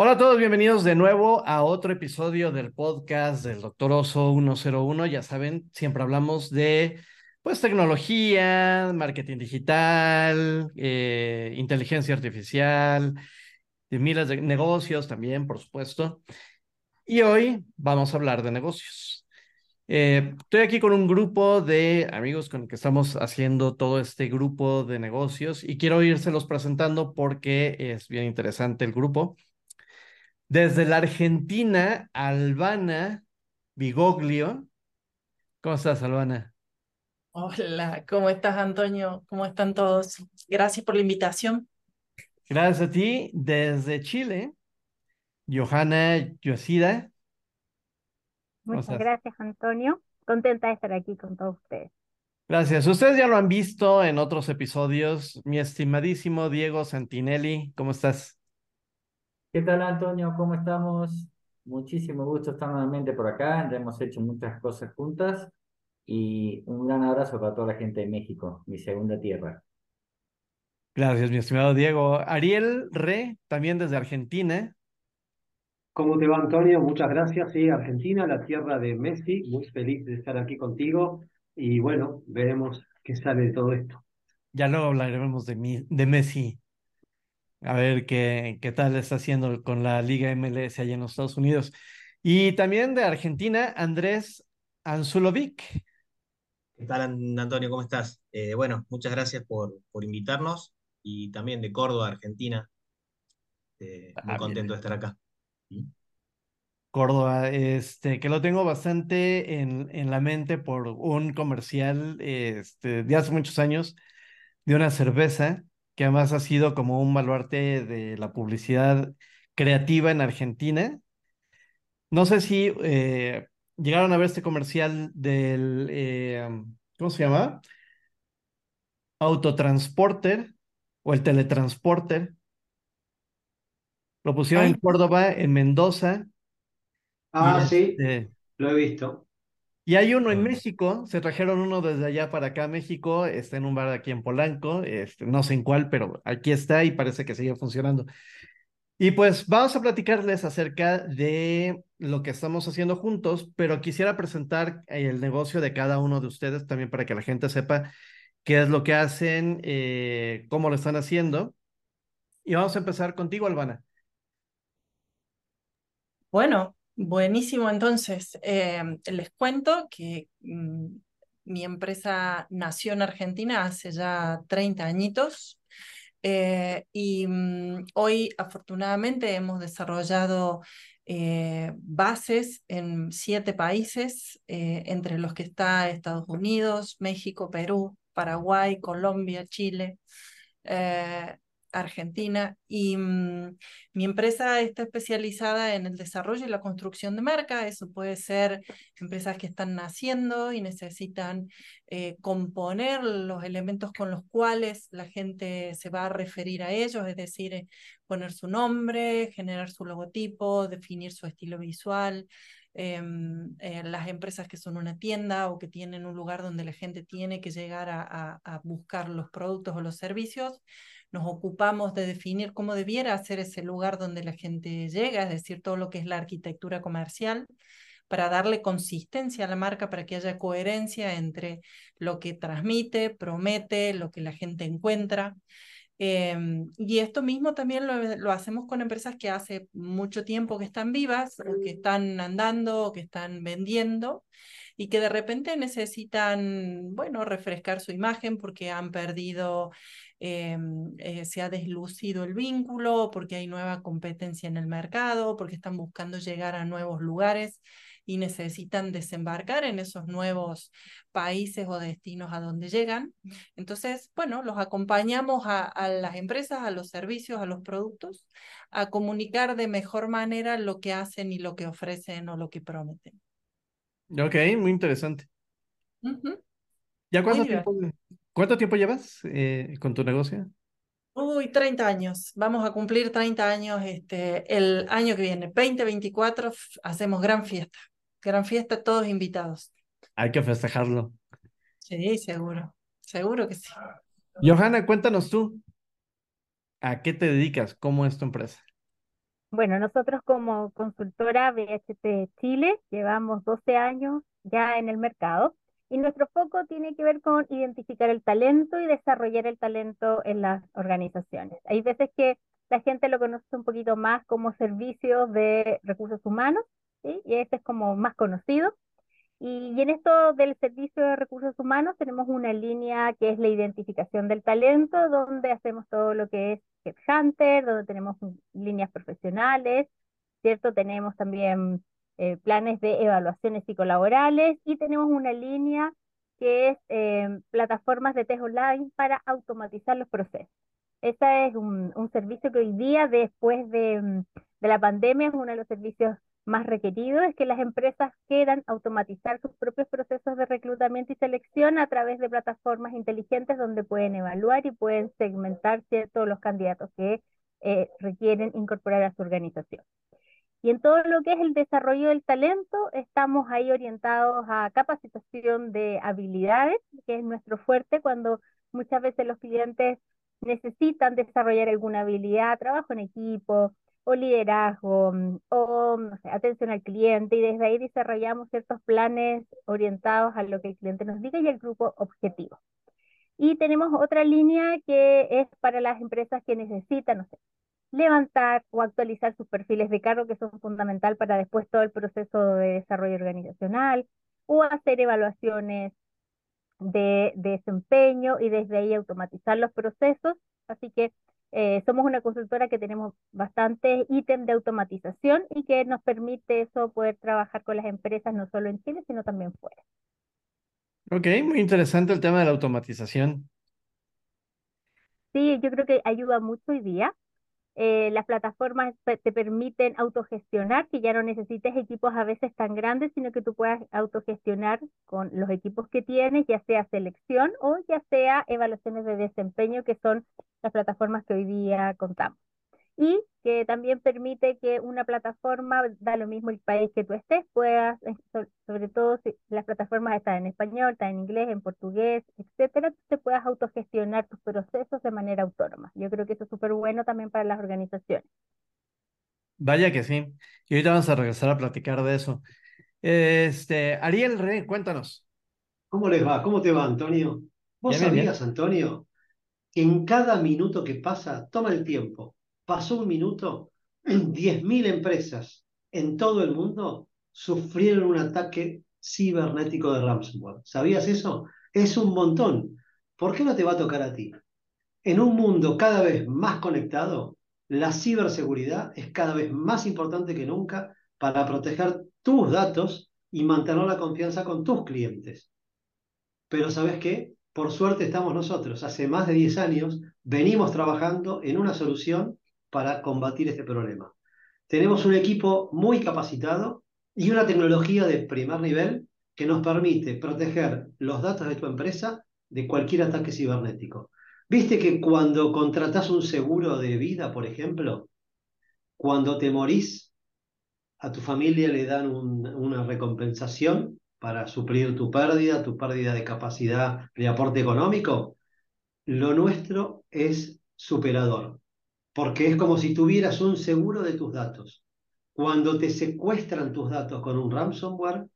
Hola a todos, bienvenidos de nuevo a otro episodio del podcast del Doctor Oso 101. Ya saben, siempre hablamos de pues tecnología, marketing digital, eh, inteligencia artificial, de miles de negocios también, por supuesto. Y hoy vamos a hablar de negocios. Eh, estoy aquí con un grupo de amigos con el que estamos haciendo todo este grupo de negocios y quiero irselos presentando porque es bien interesante el grupo. Desde la Argentina, Albana Bigoglio. ¿Cómo estás, Albana? Hola, ¿cómo estás, Antonio? ¿Cómo están todos? Gracias por la invitación. Gracias a ti. Desde Chile, Johanna Yosida. Muchas gracias, Antonio. Contenta de estar aquí con todos ustedes. Gracias. Ustedes ya lo han visto en otros episodios. Mi estimadísimo Diego Santinelli, ¿cómo estás? ¿Qué tal, Antonio? ¿Cómo estamos? Muchísimo gusto estar nuevamente por acá. Ya hemos hecho muchas cosas juntas y un gran abrazo para toda la gente de México, mi segunda tierra. Gracias, mi estimado Diego. Ariel Re, también desde Argentina. ¿Cómo te va, Antonio? Muchas gracias. Sí, Argentina, la tierra de Messi. Muy feliz de estar aquí contigo. Y bueno, veremos qué sale de todo esto. Ya luego hablaremos de, de Messi a ver qué, qué tal está haciendo con la Liga MLS allá en los Estados Unidos. Y también de Argentina, Andrés Anzulovic. ¿Qué tal, Antonio? ¿Cómo estás? Eh, bueno, muchas gracias por, por invitarnos y también de Córdoba, Argentina. Eh, muy ah, contento de estar acá. Córdoba, este, que lo tengo bastante en, en la mente por un comercial este, de hace muchos años de una cerveza que además ha sido como un baluarte de la publicidad creativa en Argentina. No sé si eh, llegaron a ver este comercial del, eh, ¿cómo se llama? Autotransporter o el teletransporter. Lo pusieron en Córdoba, en Mendoza. Ah, sí, este lo he visto. Y hay uno en México, se trajeron uno desde allá para acá a México, está en un bar aquí en Polanco, este, no sé en cuál, pero aquí está y parece que sigue funcionando. Y pues vamos a platicarles acerca de lo que estamos haciendo juntos, pero quisiera presentar el negocio de cada uno de ustedes también para que la gente sepa qué es lo que hacen, eh, cómo lo están haciendo. Y vamos a empezar contigo, Albana. Bueno, Buenísimo, entonces, eh, les cuento que mm, mi empresa nació en Argentina hace ya 30 añitos eh, y mm, hoy afortunadamente hemos desarrollado eh, bases en siete países, entre los que está Estados Unidos, México, Perú, Paraguay, Colombia, Chile. Argentina y mm, mi empresa está especializada en el desarrollo y la construcción de marca. Eso puede ser empresas que están naciendo y necesitan eh, componer los elementos con los cuales la gente se va a referir a ellos, es decir, eh, poner su nombre, generar su logotipo, definir su estilo visual. Em, eh, las empresas que son una tienda o que tienen un lugar donde la gente tiene que llegar a buscar los productos o los servicios nos ocupamos de definir cómo debiera ser ese lugar donde la gente llega, es decir, todo lo que es la arquitectura comercial, para darle consistencia a la marca, para que haya coherencia entre lo que transmite, promete, lo que la gente encuentra. Em, y esto mismo también lo, lo, hacemos con empresas que hace mucho tiempo que están vivas, o que están andando, o que están vendiendo, y que de repente necesitan, bueno, refrescar su imagen porque han perdido Em, eh, se ha deslucido el vínculo, porque hay nueva competencia en el mercado, porque están buscando llegar a nuevos lugares y necesitan desembarcar en esos nuevos países o destinos a donde llegan. Entonces, bueno, los acompañamos a, a, las empresas, a los servicios, a los productos, a comunicar de mejor manera lo que hacen y lo que ofrecen o lo que prometen. Ok, muy interesante. ¿Ya cuánto tiempo, ¿Cuánto tiempo llevas eh, con tu negocio? Uy, 30 años. Vamos a cumplir 30 años este, el año que viene. 2024 hacemos gran fiesta. Gran fiesta, todos invitados. Hay que festejarlo. Sí, seguro. Seguro que sí. Johanna, cuéntanos tú. ¿A qué te dedicas? ¿Cómo es tu empresa? Bueno, nosotros como consultora BHT Chile llevamos 12 años ya en el mercado y nuestro foco tiene que ver con identificar el talento y desarrollar el talento en las organizaciones. Hay veces que la gente lo conoce un poquito más como servicios de recursos humanos, ¿sí? y este es como más conocido. Y, en esto del servicio de recursos humanos tenemos una línea que es la identificación del talento, donde hacemos todo lo que es Headhunter, donde tenemos líneas profesionales, ¿cierto? Tenemos también eh, planes de evaluaciones psicolaborales y tenemos una línea que es eh, plataformas de test online para automatizar los procesos. Este es un, un, servicio que hoy día, después de, de la pandemia, es uno de los servicios más requerido es que las empresas quieran automatizar sus propios procesos de reclutamiento y selección a través de plataformas inteligentes donde pueden evaluar y pueden segmentar ciertos los candidatos que eh, requieren incorporar a su organización. Y en todo lo que es el desarrollo del talento, estamos ahí orientados a capacitación de habilidades, que es nuestro fuerte cuando muchas veces los clientes necesitan desarrollar alguna habilidad, trabajo en equipo, o liderazgo, mm, o atención al cliente, y desde ahí desarrollamos ciertos planes orientados a lo que el cliente nos diga y el grupo objetivo. Y tenemos otra línea que es para las empresas que necesitan, no sé, levantar o actualizar sus perfiles de cargo que son fundamental para después todo el proceso de desarrollo organizacional, o hacer evaluaciones de, de desempeño y desde ahí automatizar los procesos. Así que eh, somos una consultora que tenemos bastantes ítems de automatización y que nos permite eso poder trabajar con las empresas no solo en Chile, sino también fuera. Ok, muy interesante el tema de la automatización. Sí, yo creo que ayuda mucho hoy día. Eh, las plataformas te permiten autogestionar, que ya no necesites equipos a veces tan grandes, sino que tú puedas autogestionar con los equipos que tienes, ya sea selección o ya sea evaluaciones de desempeño, que son las plataformas que hoy día contamos y que también permite que una plataforma, da lo mismo el país que tú estés, puedas, eh, sobre todo si las plataformas están en español, están en inglés, en portugués, etcétera, te puedas autogestionar tus procesos de manera autónoma. Yo creo que eso es súper bueno también para las organizaciones. Vaya que sí. Y ahorita vamos a regresar a platicar de eso. Este, Ariel Rey, cuéntanos. ¿Cómo les va? ¿Cómo te va, Antonio? ¿Vos sabías, Antonio, que en cada minuto que pasa, toma el tiempo, pasó un minuto, 10.000 empresas en todo el mundo sufrieron un ataque cibernético de ransomware. ¿Sabías eso? Es un montón. ¿Por qué no te va a tocar a ti? En un mundo cada vez más conectado, la ciberseguridad es cada vez más importante que nunca para proteger tus datos y mantener la confianza con tus clientes. Pero ¿sabes qué? Por suerte estamos nosotros. Hace más de 10 años venimos trabajando en una solución para combatir este problema. Tenemos un equipo muy capacitado y una tecnología de primer nivel que nos permite proteger los datos de tu empresa de cualquier ataque cibernético. ¿Viste que cuando contratas un seguro de vida, por ejemplo, cuando te morís, a tu familia le dan una recompensación para suplir tu pérdida, tu pérdida de capacidad de aporte económico? Lo nuestro es superador porque es como si tuvieras un seguro de tus datos. Cuando te secuestran tus datos con un ransomware,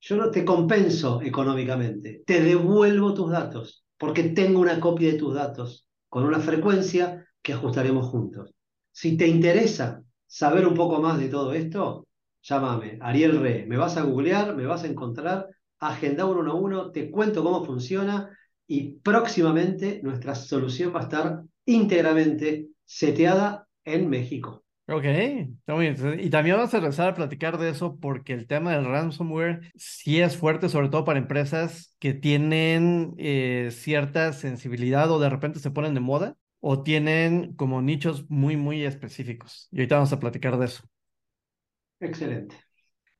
yo no te compenso económicamente, te devuelvo tus datos, porque tengo una copia de tus datos con una frecuencia que ajustaremos juntos. Si te interesa saber un poco más de todo esto, llámame, Ariel Re, me vas a googlear, me vas a encontrar, agenda 111, te cuento cómo funciona y próximamente nuestra solución va a estar íntegramente seteada en México. Ok, está muy interesante. Y también vamos a regresar a platicar de eso porque el tema del ransomware sí es fuerte, sobre todo para empresas que tienen eh, cierta sensibilidad o de repente se ponen de moda o tienen como nichos muy, muy específicos. Y ahorita vamos a platicar de eso. Excelente.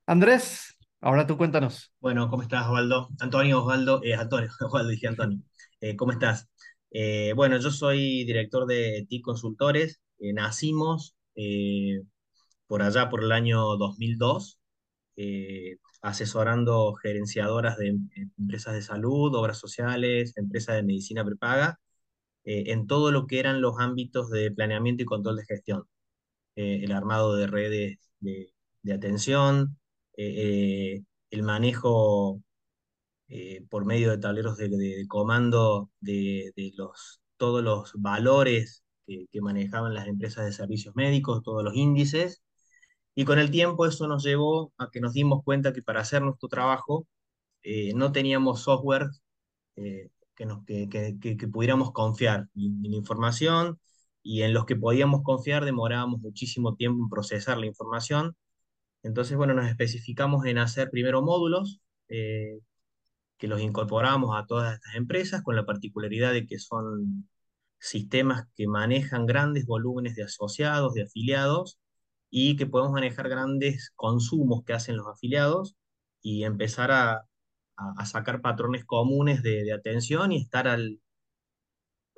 Andrés, ahora tú cuéntanos. Bueno, ¿cómo estás, Osvaldo? Antonio, Osvaldo, eh, Antonio, Osvaldo, dije Antonio. Eh, ¿Cómo estás? Eh, bueno, yo soy director de TIC Consultores. Eh, nacimos eh, por allá por el año 2002, asesorando gerenciadoras de em, empresas de salud, obras sociales, empresas de medicina prepaga, en todo lo que eran los ámbitos de planeamiento y control de gestión. el armado de redes de, atención, el manejo por medio de tableros de, comando de, los, todos los valores que, que, manejaban las empresas de servicios médicos, todos los índices, y con el tiempo eso nos llevó a que nos dimos cuenta que para hacer nuestro trabajo eh, no teníamos software eh, que, nos, que, que, pudiéramos confiar en, la información y en los que podíamos confiar demorábamos muchísimo tiempo en procesar la información. Entonces, bueno, nos especificamos en hacer primero módulos eh, que los incorporamos a todas estas empresas con la particularidad de que son sistemas que manejan grandes volúmenes de asociados, de afiliados, y que podemos manejar grandes consumos que hacen los afiliados y empezar a, sacar patrones comunes de, atención y estar, al,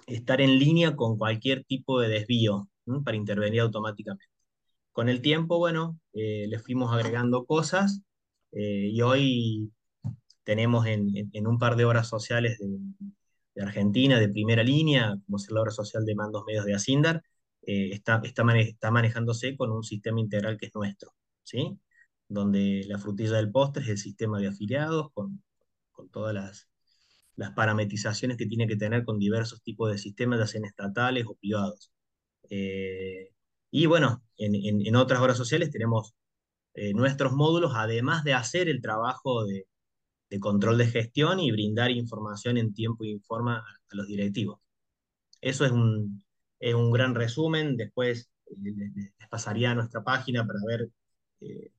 estar en línea con cualquier tipo de desvío para intervenir automáticamente. Con el tiempo, bueno, eh, le fuimos agregando cosas eh, y hoy tenemos en, un par de horas sociales de, de Argentina, de primera línea, como es la obra social de mandos medios de Asindar, eh, está, está, está, manejándose con un sistema integral que es nuestro, ¿sí? Donde la frutilla del postre es el sistema de afiliados con, con todas las, las parametrizaciones que tiene que tener con diversos tipos de sistemas, ya sean estatales o privados. Eh, y bueno, en, en, otras horas sociales tenemos eh, nuestros módulos, además de hacer el trabajo de, de, control de gestión y brindar información en tiempo y forma a los directivos. Eso es un, es un gran resumen. Después eh, les, pasaría a nuestra página para ver eh,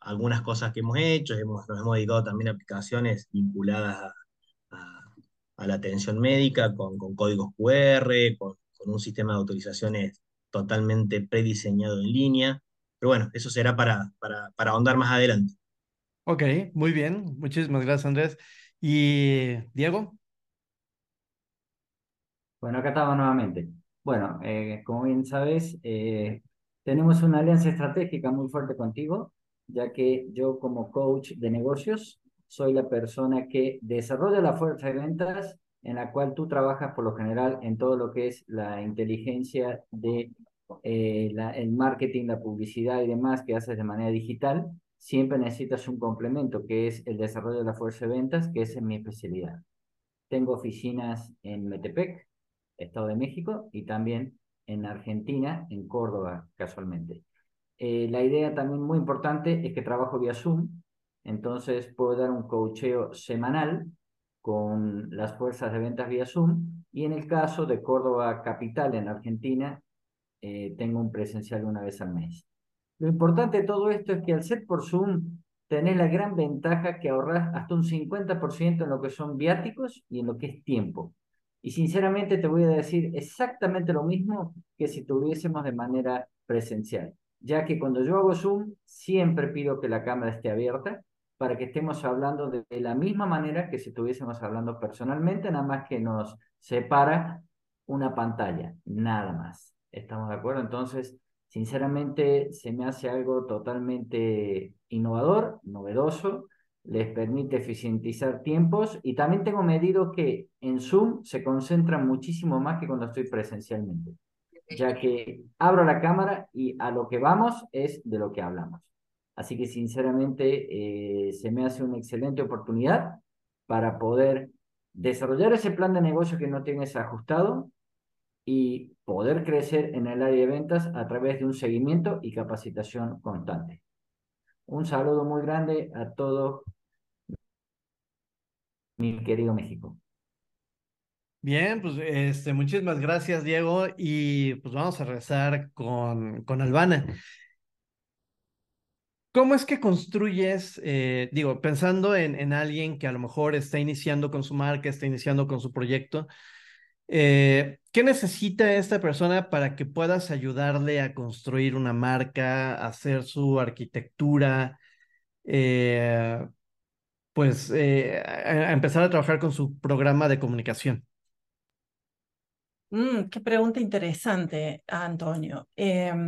algunas cosas que hemos hecho. Hemos, nos hemos dedicado también a aplicaciones vinculadas a, la atención médica con, códigos QR, con, un sistema de autorizaciones totalmente prediseñado en línea. Pero bueno, eso será para, para, para ahondar más adelante. Ok, muy bien. Muchísimas gracias, Andrés. ¿Y Diego? Bueno, acá estamos nuevamente. Bueno, eh, como bien sabes, eh, tenemos una alianza estratégica muy fuerte contigo, ya que yo como coach de negocios soy la persona que desarrolla la fuerza de ventas en la cual tú trabajas por lo general en todo lo que es la inteligencia de eh, el marketing, la publicidad y demás que haces de manera digital, siempre necesitas un complemento que es el desarrollo de la fuerza de ventas, que es mi especialidad. Tengo oficinas en Metepec, Estado de México, y también en Argentina, en Córdoba, casualmente. Eh, la idea también muy importante es que trabajo vía Zoom, entonces puedo dar un coacheo semanal con las fuerzas de ventas vía Zoom, y en el caso de Córdoba Capital, en Argentina, eh, tengo un presencial una vez al mes. Lo importante de todo esto es que al ser por Zoom, tenés la gran ventaja que ahorras hasta un 50% en lo que son viáticos y en lo que es tiempo. Y sinceramente te voy a decir exactamente lo mismo que si tuviésemos de manera presencial, ya que cuando yo hago Zoom siempre pido que la cámara esté abierta para que estemos hablando de, la misma manera que si estuviésemos hablando personalmente, nada más que nos separa una pantalla, nada más. ¿Estamos de acuerdo? Entonces, sinceramente, se me hace algo totalmente innovador, novedoso, les permite eficientizar tiempos y también tengo medido que en Zoom se concentran muchísimo más que cuando estoy presencialmente, ya que abro la cámara y a lo que vamos es de lo que hablamos. Así que sinceramente eh, se me hace una excelente oportunidad para poder desarrollar ese plan de negocio que no tienes ajustado y poder crecer en el área de ventas a través de un seguimiento y capacitación constante. Un saludo muy grande a todo mi querido México. Bien, pues este, muchísimas gracias, Diego. Y pues vamos a regresar con, con Albana. ¿Cómo es que construyes, eh, digo, pensando en, en, alguien que a lo mejor está iniciando con su marca, está iniciando con su proyecto, eh, ¿qué necesita esta persona para que puedas ayudarle a construir una marca, hacer su arquitectura, eh, pues eh, a, empezar a trabajar con su programa de comunicación? Mm, qué pregunta interesante, Antonio. Em,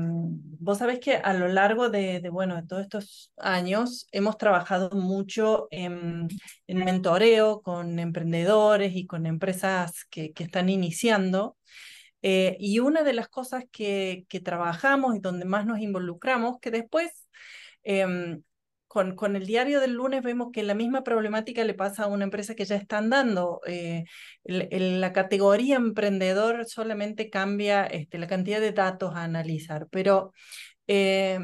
vos sabés que a lo largo de, bueno, de todos estos años hemos trabajado mucho en, mentoreo con emprendedores y con empresas que, están iniciando Eh, y una de las cosas que, que, trabajamos y donde más nos involucramos, que después em, con, con, el diario del lunes vemos que la misma problemática le pasa a una empresa que ya está andando. Eh, la categoría emprendedor solamente cambia este, la cantidad de datos a analizar, pero eh,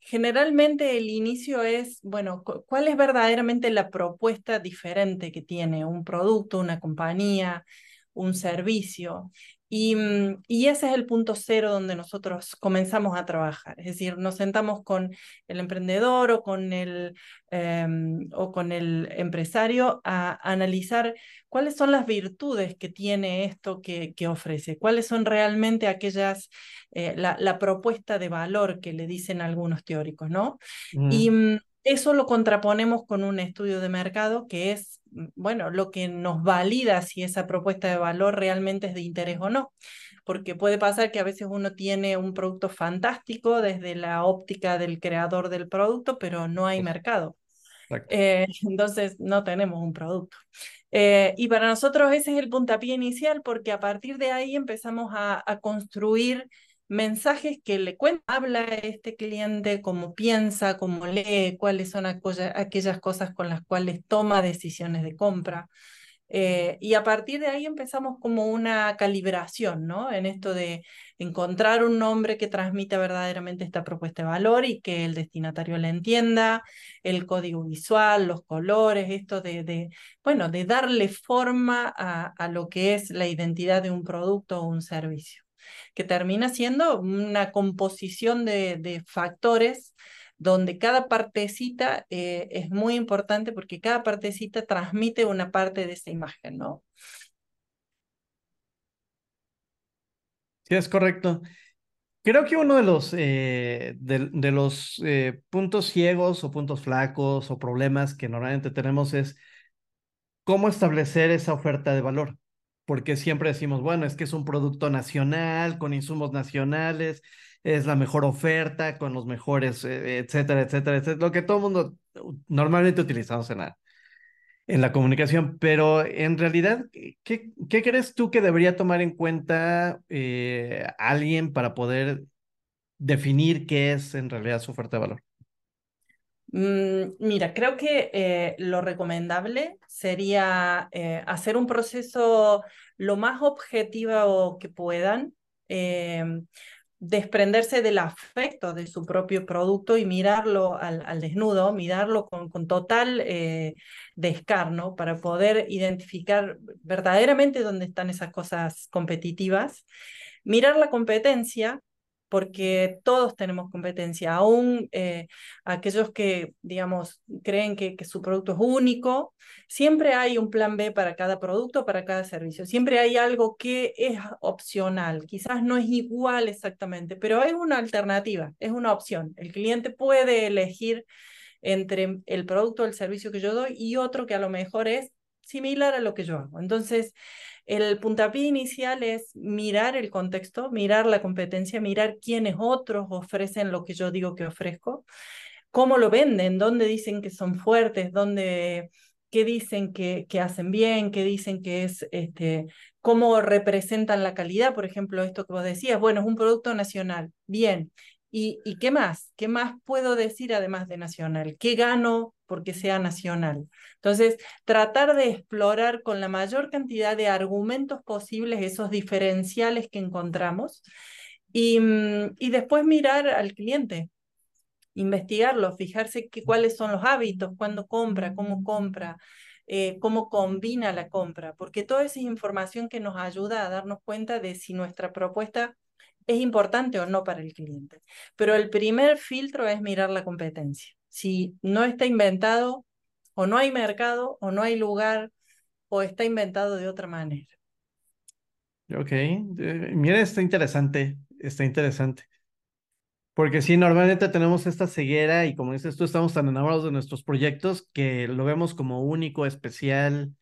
generalmente el inicio es, bueno, ¿cuál es verdaderamente la propuesta diferente que tiene un producto, una compañía, un servicio? Mm, y, ese es el punto cero donde nosotros comenzamos a trabajar. Es decir, nos sentamos con el emprendedor o con el, em, o con el empresario a, analizar cuáles son las virtudes que tiene esto que, que ofrece, cuáles son realmente aquellas, eh, la, propuesta de valor que le dicen algunos teóricos, ¿no? Y mm, eso lo contraponemos con un estudio de mercado que es Mm, bueno, lo que nos valida si esa propuesta de valor realmente es de interés o no. Porque puede pasar que a veces uno tiene un producto fantástico desde la óptica del creador del producto, pero no hay mercado. Eh, entonces no tenemos un producto. Eh, y para nosotros ese es el puntapié inicial porque a partir de ahí empezamos a, a construir mensajes que le cuenta, habla este cliente, cómo piensa, cómo lee, cuáles son aquellas cosas con las cuales toma decisiones de compra. Eh, y a partir de ahí empezamos como una calibración, ¿no? En esto de encontrar un nombre que transmita verdaderamente esta propuesta de valor y que el destinatario la entienda, el código visual, los colores, esto de, de bueno, de darle forma a, a lo que es la identidad de un producto o un servicio que termina siendo una composición de, factores donde cada partecita eh, es muy importante porque cada partecita transmite una parte de esa imagen, ¿no? Sí, es correcto. Creo que uno de los, eh, de, los eh, puntos ciegos o puntos flacos o problemas que normalmente tenemos es cómo establecer esa oferta de valor porque siempre decimos, bueno, es que es un producto nacional, con insumos nacionales, es la mejor oferta, con los mejores, eh, etcétera, etcétera, etcétera, lo que todo el mundo normalmente utilizamos en la, comunicación, pero en realidad, ¿qué, qué crees tú que debería tomar en cuenta eh, alguien para poder definir qué es en realidad su oferta de valor? Mm, mira, creo que eh, lo recomendable sería eh, hacer un proceso lo más objetivo que puedan, em, desprenderse del afecto de su propio producto y mirarlo al, desnudo, mirarlo con, con total eh, descarno para poder identificar verdaderamente dónde están esas cosas competitivas, mirar la competencia porque todos tenemos competencia, aún eh, aquellos que, digamos, creen que, que, su producto es único, siempre hay un plan B para cada producto, para cada servicio, siempre hay algo que es opcional, quizás no es igual exactamente, pero es una alternativa, es una opción. El cliente puede elegir entre el producto o el servicio que yo doy y otro que a lo mejor es similar a lo que yo hago. Entonces, el puntapié inicial es mirar el contexto, mirar la competencia, mirar quiénes otros ofrecen lo que yo digo que ofrezco, cómo lo venden, dónde dicen que son fuertes, dónde qué dicen que, que hacen bien, qué dicen que es, este, cómo representan la calidad, por ejemplo, esto que vos decías, bueno, es un producto nacional, bien, ¿Y, ¿Y, qué más? ¿Qué más puedo decir además de nacional? ¿Qué gano porque sea nacional? Entonces, tratar de explorar con la mayor cantidad de argumentos posibles esos diferenciales que encontramos y, mm, después mirar al cliente, investigarlo, fijarse cuáles son los hábitos, cuándo compra, cómo compra, eh, cómo combina la compra, porque toda esa información que nos ayuda a darnos cuenta de si nuestra propuesta es importante o no para el cliente. Pero el primer filtro es mirar la competencia. Si no está inventado, o no hay mercado, o no hay lugar, o está inventado de otra manera. Ok, eh, mira, está interesante, está interesante. Porque sí, normalmente tenemos esta ceguera y como dices tú, estamos tan enamorados de nuestros proyectos que lo vemos como único, especial,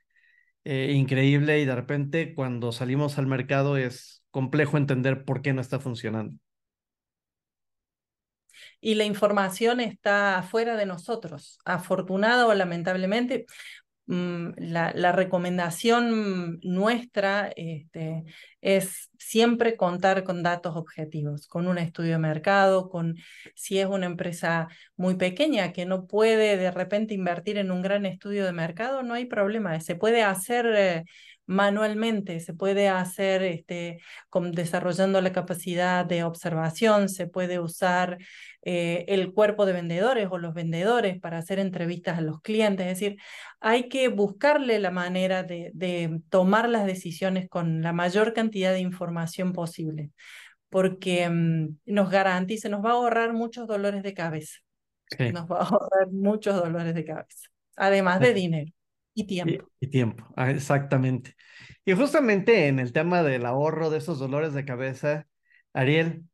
eh, increíble y de repente cuando salimos al mercado es complejo entender por qué no está funcionando. Y la información está fuera de nosotros, afortunada o lamentablemente. mm, la, recomendación nuestra este, es siempre contar con datos objetivos, con un estudio de mercado, con si es una empresa muy pequeña que no puede de repente invertir en un gran estudio de mercado, no hay problema, se puede hacer... Manualmente, se puede hacer este, con, desarrollando la capacidad de observación, se puede usar eh, el cuerpo de vendedores o los vendedores para hacer entrevistas a los clientes, es decir, hay que buscarle la manera de, de tomar las decisiones con la mayor cantidad de información posible, porque mm, nos garantiza, nos va a ahorrar muchos dolores de cabeza. Nos va a ahorrar muchos dolores de cabeza, además de dinero. Y tiempo. Y, tiempo, ah, exactamente. Y justamente en el tema del ahorro de esos dolores de cabeza, Ariel,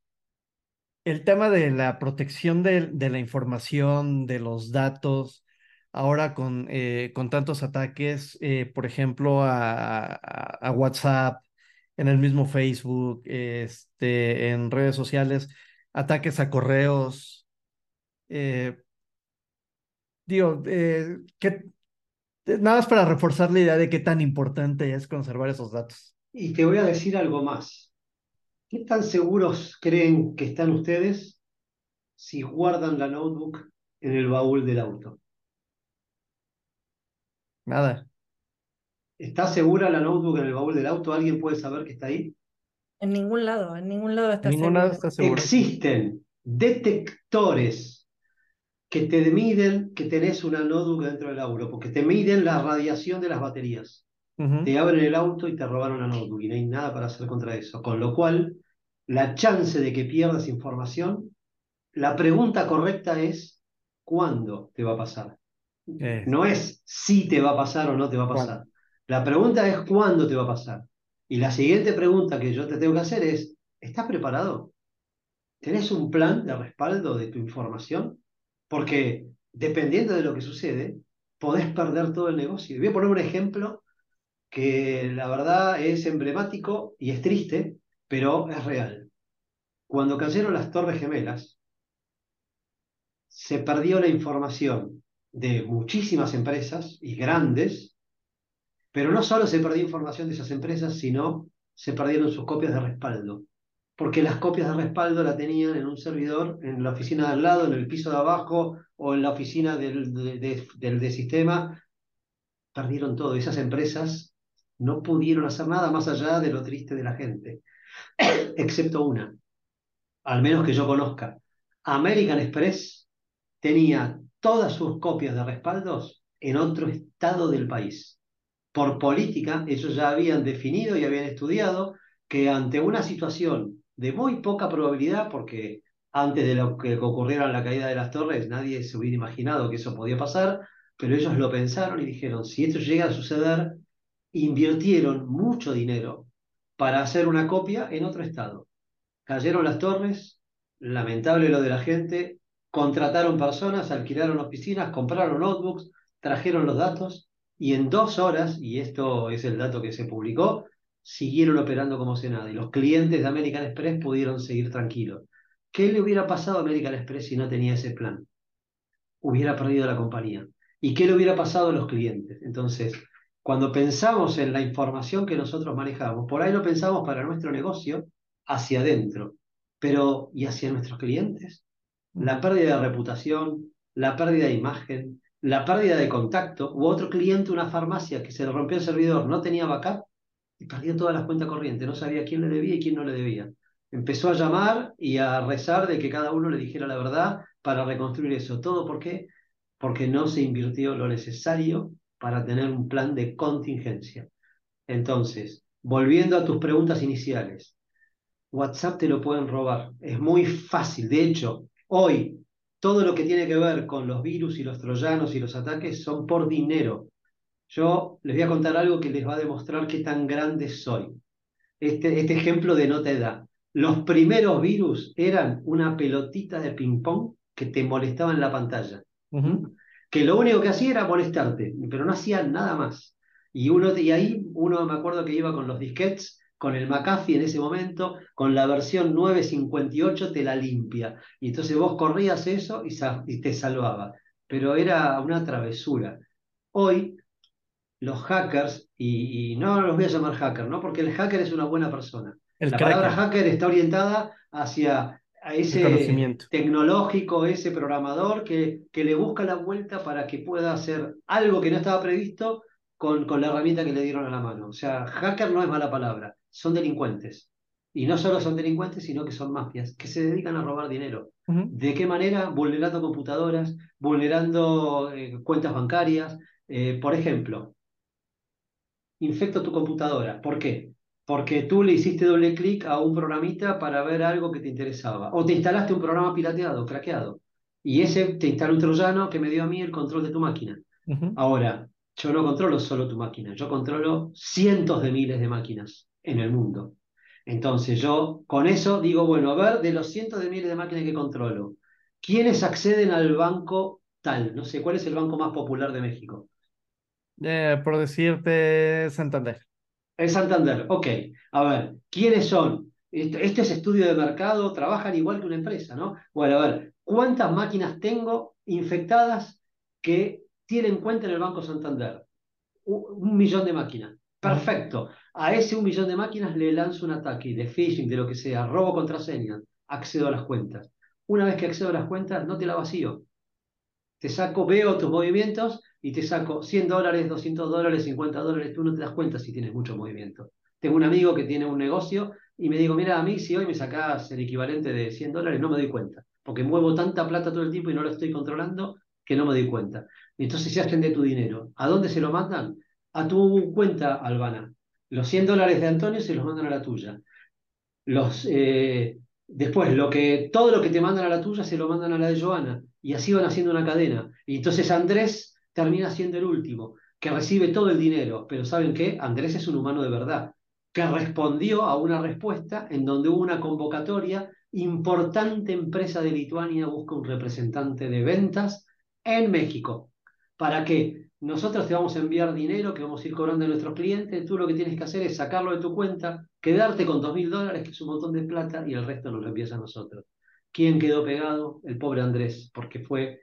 el tema de la protección de, de la información, de los datos, ahora con, eh, con tantos ataques, eh, por ejemplo, a, a, WhatsApp, en el mismo Facebook, este, en redes sociales, ataques a correos. Eh, digo, ¿qué, Nada más para reforzar la idea de qué tan importante es conservar esos datos. Y te voy a decir algo más. ¿Qué tan seguros creen que están ustedes si guardan la notebook en el baúl del auto? Nada. ¿Está segura la notebook en el baúl del auto? ¿Alguien puede saber que está ahí? En ningún lado, en ningún lado está, está seguro. Existen detectores que te miden que tenés una notebook dentro del auto, porque te miden la radiación de las baterías. Te abren el auto y te robaron la notebook y no hay nada para hacer contra eso. Con lo cual, la chance de que pierdas información, la pregunta correcta es, ¿cuándo te va a pasar? No es si te va a pasar o no te va a pasar. La pregunta es, ¿cuándo te va a pasar? Y la siguiente pregunta que yo te tengo que hacer es, ¿estás preparado? ¿Tenés un plan de respaldo de tu información? Porque dependiendo de lo que sucede, podés perder todo el negocio. Voy a poner un ejemplo que la verdad es emblemático y es triste, pero es real. Cuando cayeron las Torres Gemelas, se perdió la información de muchísimas empresas y grandes, pero no solo se perdió información de esas empresas, sino se perdieron sus copias de respaldo porque las copias de respaldo la tenían en un servidor, en la oficina de al lado, en el piso de abajo o en la oficina del de, sistema. Perdieron todo. Esas empresas no pudieron hacer nada más allá de lo triste de la gente, excepto una, al menos que yo conozca. American Express tenía todas sus copias de respaldos en otro estado del país. Por política, ellos ya habían definido y habían estudiado que ante una situación de muy poca probabilidad, porque antes de lo que ocurriera la caída de las torres, nadie se hubiera imaginado que eso podía pasar, pero ellos lo pensaron y dijeron, si esto llega a suceder, invirtieron mucho dinero para hacer una copia en otro estado. Cayeron las torres, lamentable lo de la gente, contrataron personas, alquilaron oficinas, compraron notebooks, trajeron los datos y en dos horas, y esto es el dato que se publicó, siguieron operando como si nada y los clientes de American Express pudieron seguir tranquilos. ¿Qué le hubiera pasado a American Express si no tenía ese plan? Hubiera perdido la compañía. ¿Y qué le hubiera pasado a los clientes? Entonces, cuando pensamos en la información que nosotros manejamos, por ahí lo pensamos para nuestro negocio hacia adentro, pero ¿y hacia nuestros clientes? La pérdida de reputación, la pérdida de imagen, la pérdida de contacto, u otro cliente, una farmacia que se le rompió el servidor, no tenía backup, y perdió todas las cuentas corrientes, no sabía quién le debía y quién no le debía. Empezó a llamar y a rezar de que cada uno le dijera la verdad para reconstruir eso. ¿Todo por qué? Porque no se invirtió lo necesario para tener un plan de contingencia. Entonces, volviendo a tus preguntas iniciales, WhatsApp te lo pueden robar. Es muy fácil. De hecho, hoy todo lo que tiene que ver con los virus y los troyanos y los ataques son por dinero. Yo les voy a contar algo que les va a demostrar qué tan grande soy. Este, este ejemplo de no te da. Los primeros virus eran una pelotita de ping-pong que te molestaba en la pantalla. Que lo único que hacía era molestarte, pero no hacía nada más. Y, uno, y ahí uno me acuerdo que iba con los disquets, con el McAfee en ese momento, con la versión 958 te la limpia. Y entonces vos corrías eso y, y te salvaba. Pero era una travesura. Hoy los hackers, y, no los voy a llamar hacker, ¿no? Porque el hacker es una buena persona. la palabra hacker está orientada hacia ese tecnológico, ese programador que, que le busca la vuelta para que pueda hacer algo que no estaba previsto con, con la herramienta que le dieron a la mano. O sea, hacker no es mala palabra, son delincuentes. Y no solo son delincuentes, sino que son mafias, que se dedican a robar dinero. ¿De qué manera? Vulnerando computadoras, vulnerando eh, cuentas bancarias. Eh, por ejemplo, infecto tu computadora. ¿Por qué? Porque tú le hiciste doble clic a un programita para ver algo que te interesaba. O te instalaste un programa pirateado, craqueado. Y ese te instaló un troyano que me dio a mí el control de tu máquina. Ahora, yo no controlo solo tu máquina, yo controlo cientos de miles de máquinas en el mundo. Entonces yo con eso digo, bueno, a ver, de los cientos de miles de máquinas que controlo, ¿quiénes acceden al banco tal? No sé, ¿cuál es el banco más popular de México? Eh, por decirte Santander. El Santander, ok. A ver, ¿quiénes son? Este, este, es estudio de mercado, trabajan igual que una empresa, ¿no? Bueno, a ver, ¿cuántas máquinas tengo infectadas que tienen cuenta en el Banco Santander? un millón de máquinas. Perfecto. A ese un millón de máquinas le lanzo un ataque de phishing, de lo que sea, robo contraseña, accedo a las cuentas. Una vez que accedo a las cuentas, no te la vacío. Te saco, veo tus movimientos y te saco 100 dólares, 200 dólares, 50 dólares. Tú no te das cuenta si tienes mucho movimiento. Tengo un amigo que tiene un negocio y me digo, mira, a mí si hoy me sacas el equivalente de 100 dólares, no me doy cuenta. Porque muevo tanta plata todo el tiempo y no lo estoy controlando que no me doy cuenta. Entonces se hacen de tu dinero. ¿A dónde se lo mandan? A tu cuenta, Albana. Los 100 dólares de Antonio se los mandan a la tuya. Los, eh, después, lo que, todo lo que te mandan a la tuya se lo mandan a la de Joana. Y así van haciendo una cadena. Y entonces Andrés termina siendo el último, que recibe todo el dinero. Pero ¿saben qué? Andrés es un humano de verdad, que respondió a una respuesta en donde hubo una convocatoria. Importante empresa de Lituania busca un representante de ventas en México. ¿Para qué? nosotros te vamos a enviar dinero que vamos a ir cobrando a nuestros clientes, tú lo que tienes que hacer es sacarlo de tu cuenta, quedarte con dos mil dólares, que es un montón de plata, y el resto nos lo envías a nosotros. ¿Quién quedó pegado? El pobre Andrés, porque fue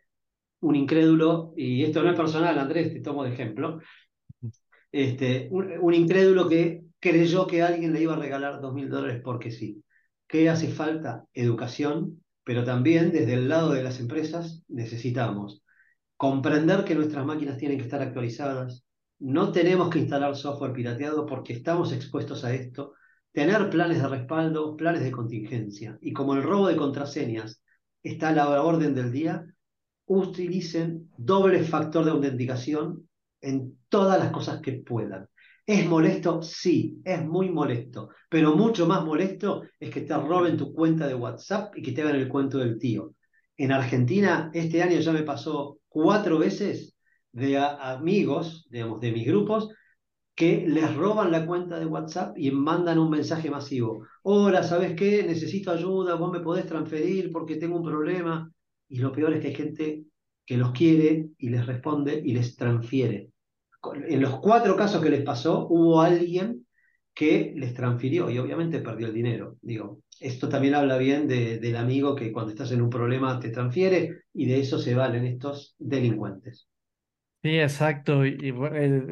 un incrédulo, y esto no es personal, Andrés, te tomo de ejemplo, este, un, incrédulo que creyó que alguien le iba a regalar dos mil dólares porque sí. ¿Qué hace falta? Educación, pero también desde el lado de las empresas necesitamos comprender que nuestras máquinas tienen que estar actualizadas, no tenemos que instalar software pirateado porque estamos expuestos a esto, tener planes de respaldo, planes de contingencia. Y como el robo de contraseñas está a la orden del día, utilicen doble factor de autenticación en todas las cosas que puedan. ¿Es molesto? Sí, es muy molesto, pero mucho más molesto es que te roben tu cuenta de WhatsApp y que te hagan el cuento del tío. En Argentina, este año ya me pasó cuatro veces de amigos, digamos, de mis grupos, que les roban la cuenta de WhatsApp y mandan un mensaje masivo. Hola, ¿sabes qué? Necesito ayuda, vos me podés transferir porque tengo un problema. Y lo peor es que hay gente que los quiere y les responde y les transfiere. En los cuatro casos que les pasó, hubo alguien que les transfirió y obviamente perdió el dinero. Digo, esto también habla bien del amigo que cuando estás en un problema te transfiere y de eso se valen estos delincuentes. Sí, exacto. Y,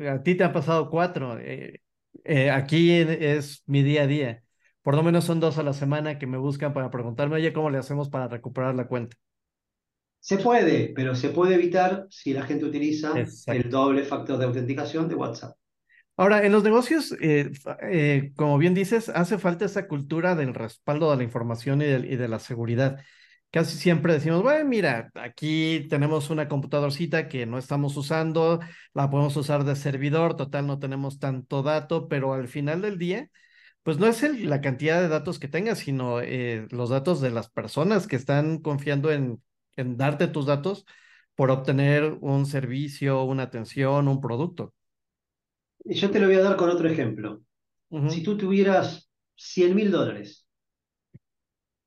a ti te han pasado cuatro. Eh, eh, aquí es mi día a día. Por lo menos son dos a la semana que me buscan para preguntarme, oye, ¿cómo le hacemos para recuperar la cuenta? Se puede, pero se puede evitar si la gente utiliza el doble factor de autenticación de WhatsApp. Ahora, en los negocios, eh, eh, como bien dices, hace falta esa cultura del respaldo de la información y de, la seguridad. Casi siempre decimos, bueno, mira, aquí tenemos una computadorcita que no estamos usando, la podemos usar de servidor, total, no tenemos tanto dato, pero al final del día, pues no es la cantidad de datos que tengas, sino eh, los datos de las personas que están confiando en, en darte tus datos por obtener un servicio, una atención, un producto. Yo te lo voy a dar con otro ejemplo. Si tú tuvieras 100 mil dólares,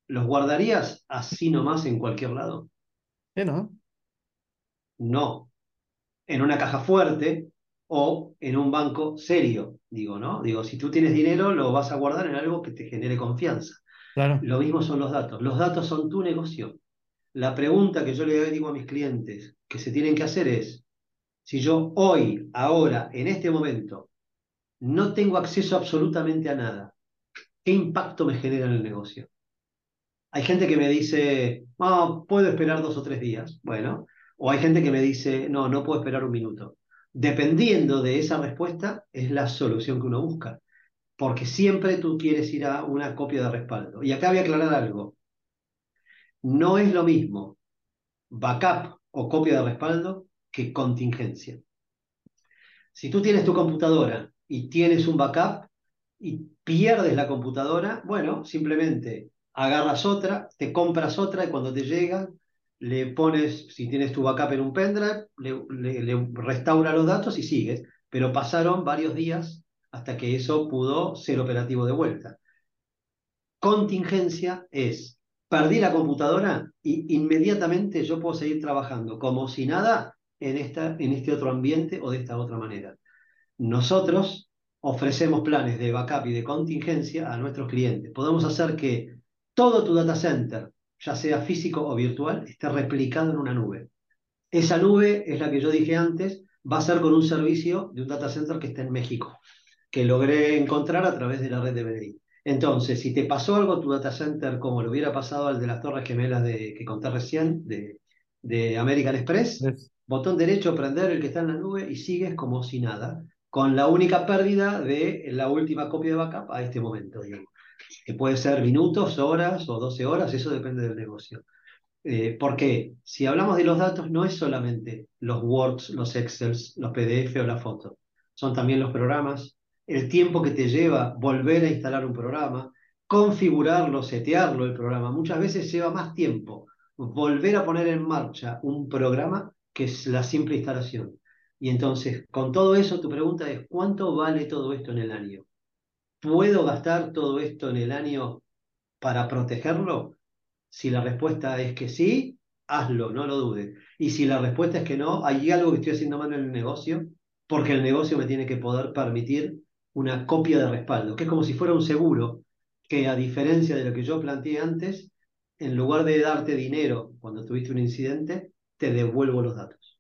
¿los guardarías así nomás en cualquier lado? ¿no? No. En una caja fuerte o en un banco serio, digo, ¿no? Digo, si tú tienes dinero, lo vas a guardar en algo que te genere confianza. Claro. Lo mismo son los datos. Los datos son tu negocio. La pregunta que yo le digo a mis clientes que se tienen que hacer es, Si yo hoy, ahora, en este momento, no tengo acceso absolutamente a nada, ¿qué impacto me genera en el negocio? Hay gente que me dice, puedo esperar dos o tres días. Bueno, o hay gente que me dice, no, no puedo esperar un minuto. Dependiendo de esa respuesta, es la solución que uno busca. Porque siempre tú quieres ir a una copia de respaldo. Y acá voy a aclarar algo. No es lo mismo backup o copia de respaldo que contingencia. Si tú tienes tu computadora y tienes un backup y pierdes la computadora, bueno, simplemente agarras otra, te compras otra y cuando te llega, le pones, si tienes tu backup en un pendrive, le, restaura los datos y sigues. Pero pasaron varios días hasta que eso pudo ser operativo de vuelta. Contingencia es, perdí la computadora y inmediatamente yo puedo seguir trabajando como si nada en, esta, en este otro ambiente o de esta otra manera. Nosotros ofrecemos planes de backup y de contingencia a nuestros clientes. Podemos hacer que todo tu data center, ya sea físico o virtual, esté replicado en una nube. Esa nube es la que yo dije antes, va a ser con un servicio de un data center que está en México, que logré encontrar a través de la red de BDI. Entonces, si te pasó algo tu data center como le hubiera pasado al de las Torres Gemelas de, que conté recién, de, de American Express, botón derecho, prender el que está en la nube y sigues como si nada, con la única pérdida de la última copia de backup a este momento, digamos. Que puede ser minutos, horas o 12 horas, eso depende del negocio. Eh, porque si hablamos de los datos, no es solamente los Words, los Excels, los PDF o la foto, son también los programas, el tiempo que te lleva volver a instalar un programa, configurarlo, setearlo el programa. Muchas veces lleva más tiempo volver a poner en marcha un programa que es la simple instalación. Y entonces, con todo eso, tu pregunta es, ¿cuánto vale todo esto en el año? ¿Puedo gastar todo esto en el año para protegerlo? Si la respuesta es que sí, hazlo, no lo dudes. Y si la respuesta es que no, hay algo que estoy haciendo mal en el negocio, porque el negocio me tiene que poder permitir una copia de respaldo, que es como si fuera un seguro, que a diferencia de lo que yo planteé antes, en lugar de darte dinero cuando tuviste un incidente, te devuelvo los datos.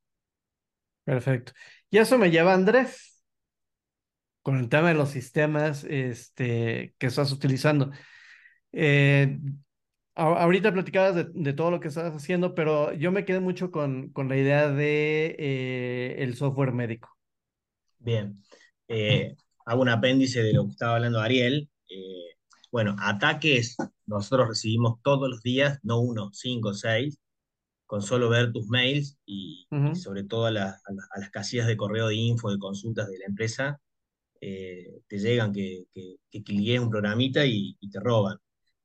Perfecto. Y eso me lleva, Andrés, con el tema de los sistemas este, que estás utilizando. Eh, ahorita platicabas de, todo lo que estás haciendo, pero yo me quedé mucho con, con la idea de eh, el software médico. Bien. Eh, hago un apéndice de lo que estaba hablando Ariel. bueno, ataques nosotros recibimos todos los días, no uno, cinco, seis, con solo ver tus mails y, sobre todo a, las casillas de correo de info, de consultas de la empresa, eh, te llegan que, que, que un programita y, te roban.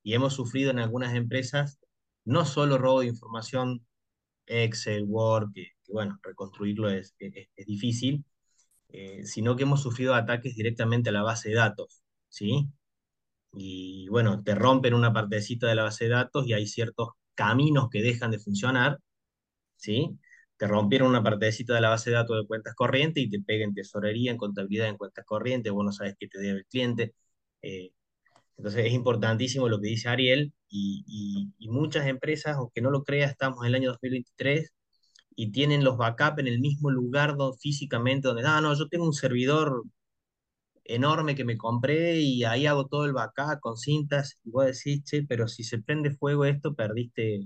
Y hemos sufrido en algunas empresas no solo robo de información, Excel, Word, que, bueno, reconstruirlo es, es, difícil, eh, sino que hemos sufrido ataques directamente a la base de datos, ¿sí? Y bueno, te rompen una partecita de la base de datos y hay ciertos caminos que dejan de funcionar, ¿sí? Te rompieron una partecita de la base de datos de cuentas corrientes y te pegan en tesorería, en contabilidad, en cuentas corrientes, vos no sabes qué te debe el cliente. Eh, entonces es importantísimo lo que dice Ariel y, muchas empresas, aunque no lo creas, estamos en el año 2023 y tienen los backups en el mismo lugar físicamente donde, ah, no, yo tengo un servidor enorme que me compré y ahí hago todo el backup con cintas y vos decís, che, pero si se prende fuego esto, perdiste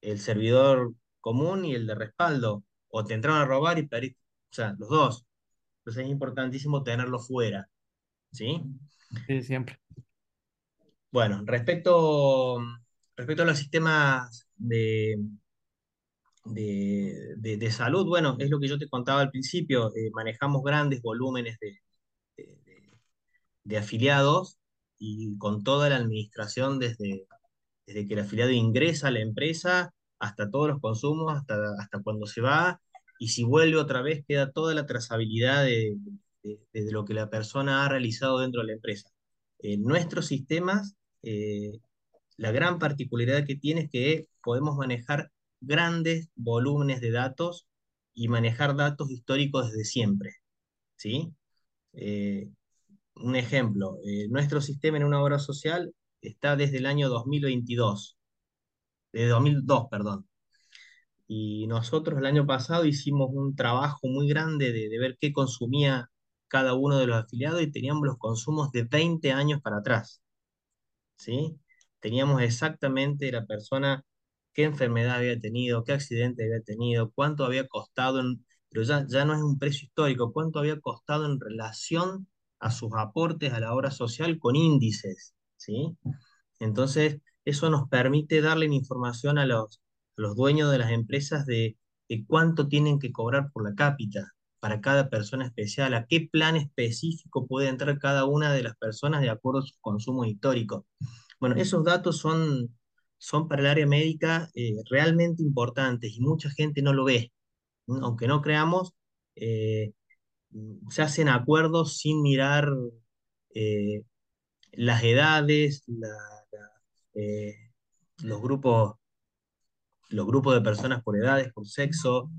el servidor común y el de respaldo, o te entraron a robar y perdiste, o sea, los dos. Entonces es importantísimo tenerlo fuera, ¿sí? Sí, siempre. Bueno, respecto, respecto a los sistemas de, de, salud, bueno, es lo que yo te contaba al principio, eh, manejamos grandes volúmenes de, de afiliados y con toda la administración desde, desde que el afiliado ingresa a la empresa hasta todos los consumos, hasta, hasta cuando se va, y si vuelve otra vez queda toda la trazabilidad de, de, lo que la persona ha realizado dentro de la empresa. En nuestros sistemas, eh, la gran particularidad que tiene es que podemos manejar grandes volúmenes de datos y manejar datos históricos desde siempre. ¿sí? Eh, un ejemplo, eh, nuestro sistema en una obra social está desde el año 2022, desde 2002, perdón. Y nosotros el año pasado hicimos un trabajo muy grande de, de ver qué consumía cada uno de los afiliados y teníamos los consumos de 20 años para atrás. ¿sí? Teníamos exactamente la persona qué enfermedad había tenido, qué accidente había tenido, cuánto había costado, pero ya, ya no es un precio histórico, cuánto había costado en relación a sus aportes a la obra social con índices, ¿sí? Entonces, eso nos permite darle información a los, dueños de las empresas de, cuánto tienen que cobrar por la cápita para cada persona especial, a qué plan específico puede entrar cada una de las personas de acuerdo a sus consumos históricos. Bueno, esos datos son, son para el área médica eh, realmente importantes y mucha gente no lo ve. Aunque no creamos, eh, se hacen acuerdos sin mirar eh, las edades, los grupos los grupos de personas por edades, por sexo,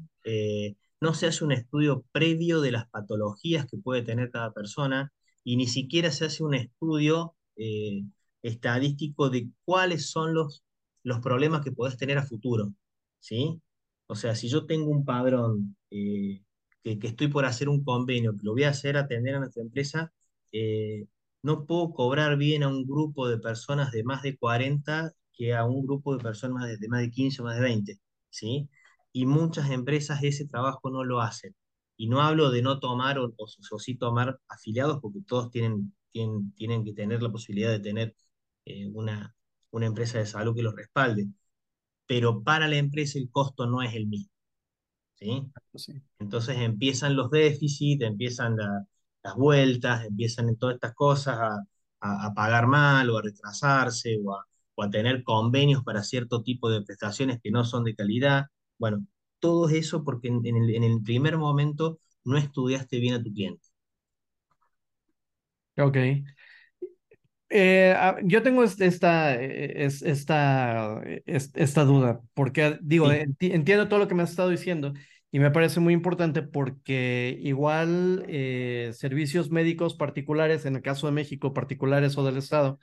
no se hace un estudio previo de las patologías que puede tener cada persona y ni siquiera se hace un estudio eh, estadístico de cuáles son los, los problemas que puedes tener a futuro. ¿sí? O sea, si yo tengo un padrón eh, que, que, estoy por hacer un convenio, que lo voy a hacer atender a nuestra empresa, eh, no puedo cobrar bien a un grupo de personas de más de 40 que a un grupo de personas de, de más de 15 o más de 20. ¿sí? y muchas empresas ese trabajo no lo hacen. Y no hablo de no tomar o, o, sí tomar afiliados, porque todos tienen, tienen, tienen que tener la posibilidad de tener eh, una, una empresa de salud que los respalde. Pero para la empresa el costo no es el mismo. sí. Entonces empiezan los déficits, empiezan la, las vueltas, empiezan todas estas cosas a, a, a, pagar mal o a retrasarse o a, o a tener convenios para cierto tipo de prestaciones que no son de calidad. Bueno, todo eso porque en, el, en el primer momento no estudiaste bien a tu cliente. Ok. Eh, yo tengo esta, esta, esta duda, porque digo, sí. entiendo todo lo que me has estado diciendo y me parece muy importante porque igual eh, servicios médicos particulares, en el caso de México, particulares o del Estado,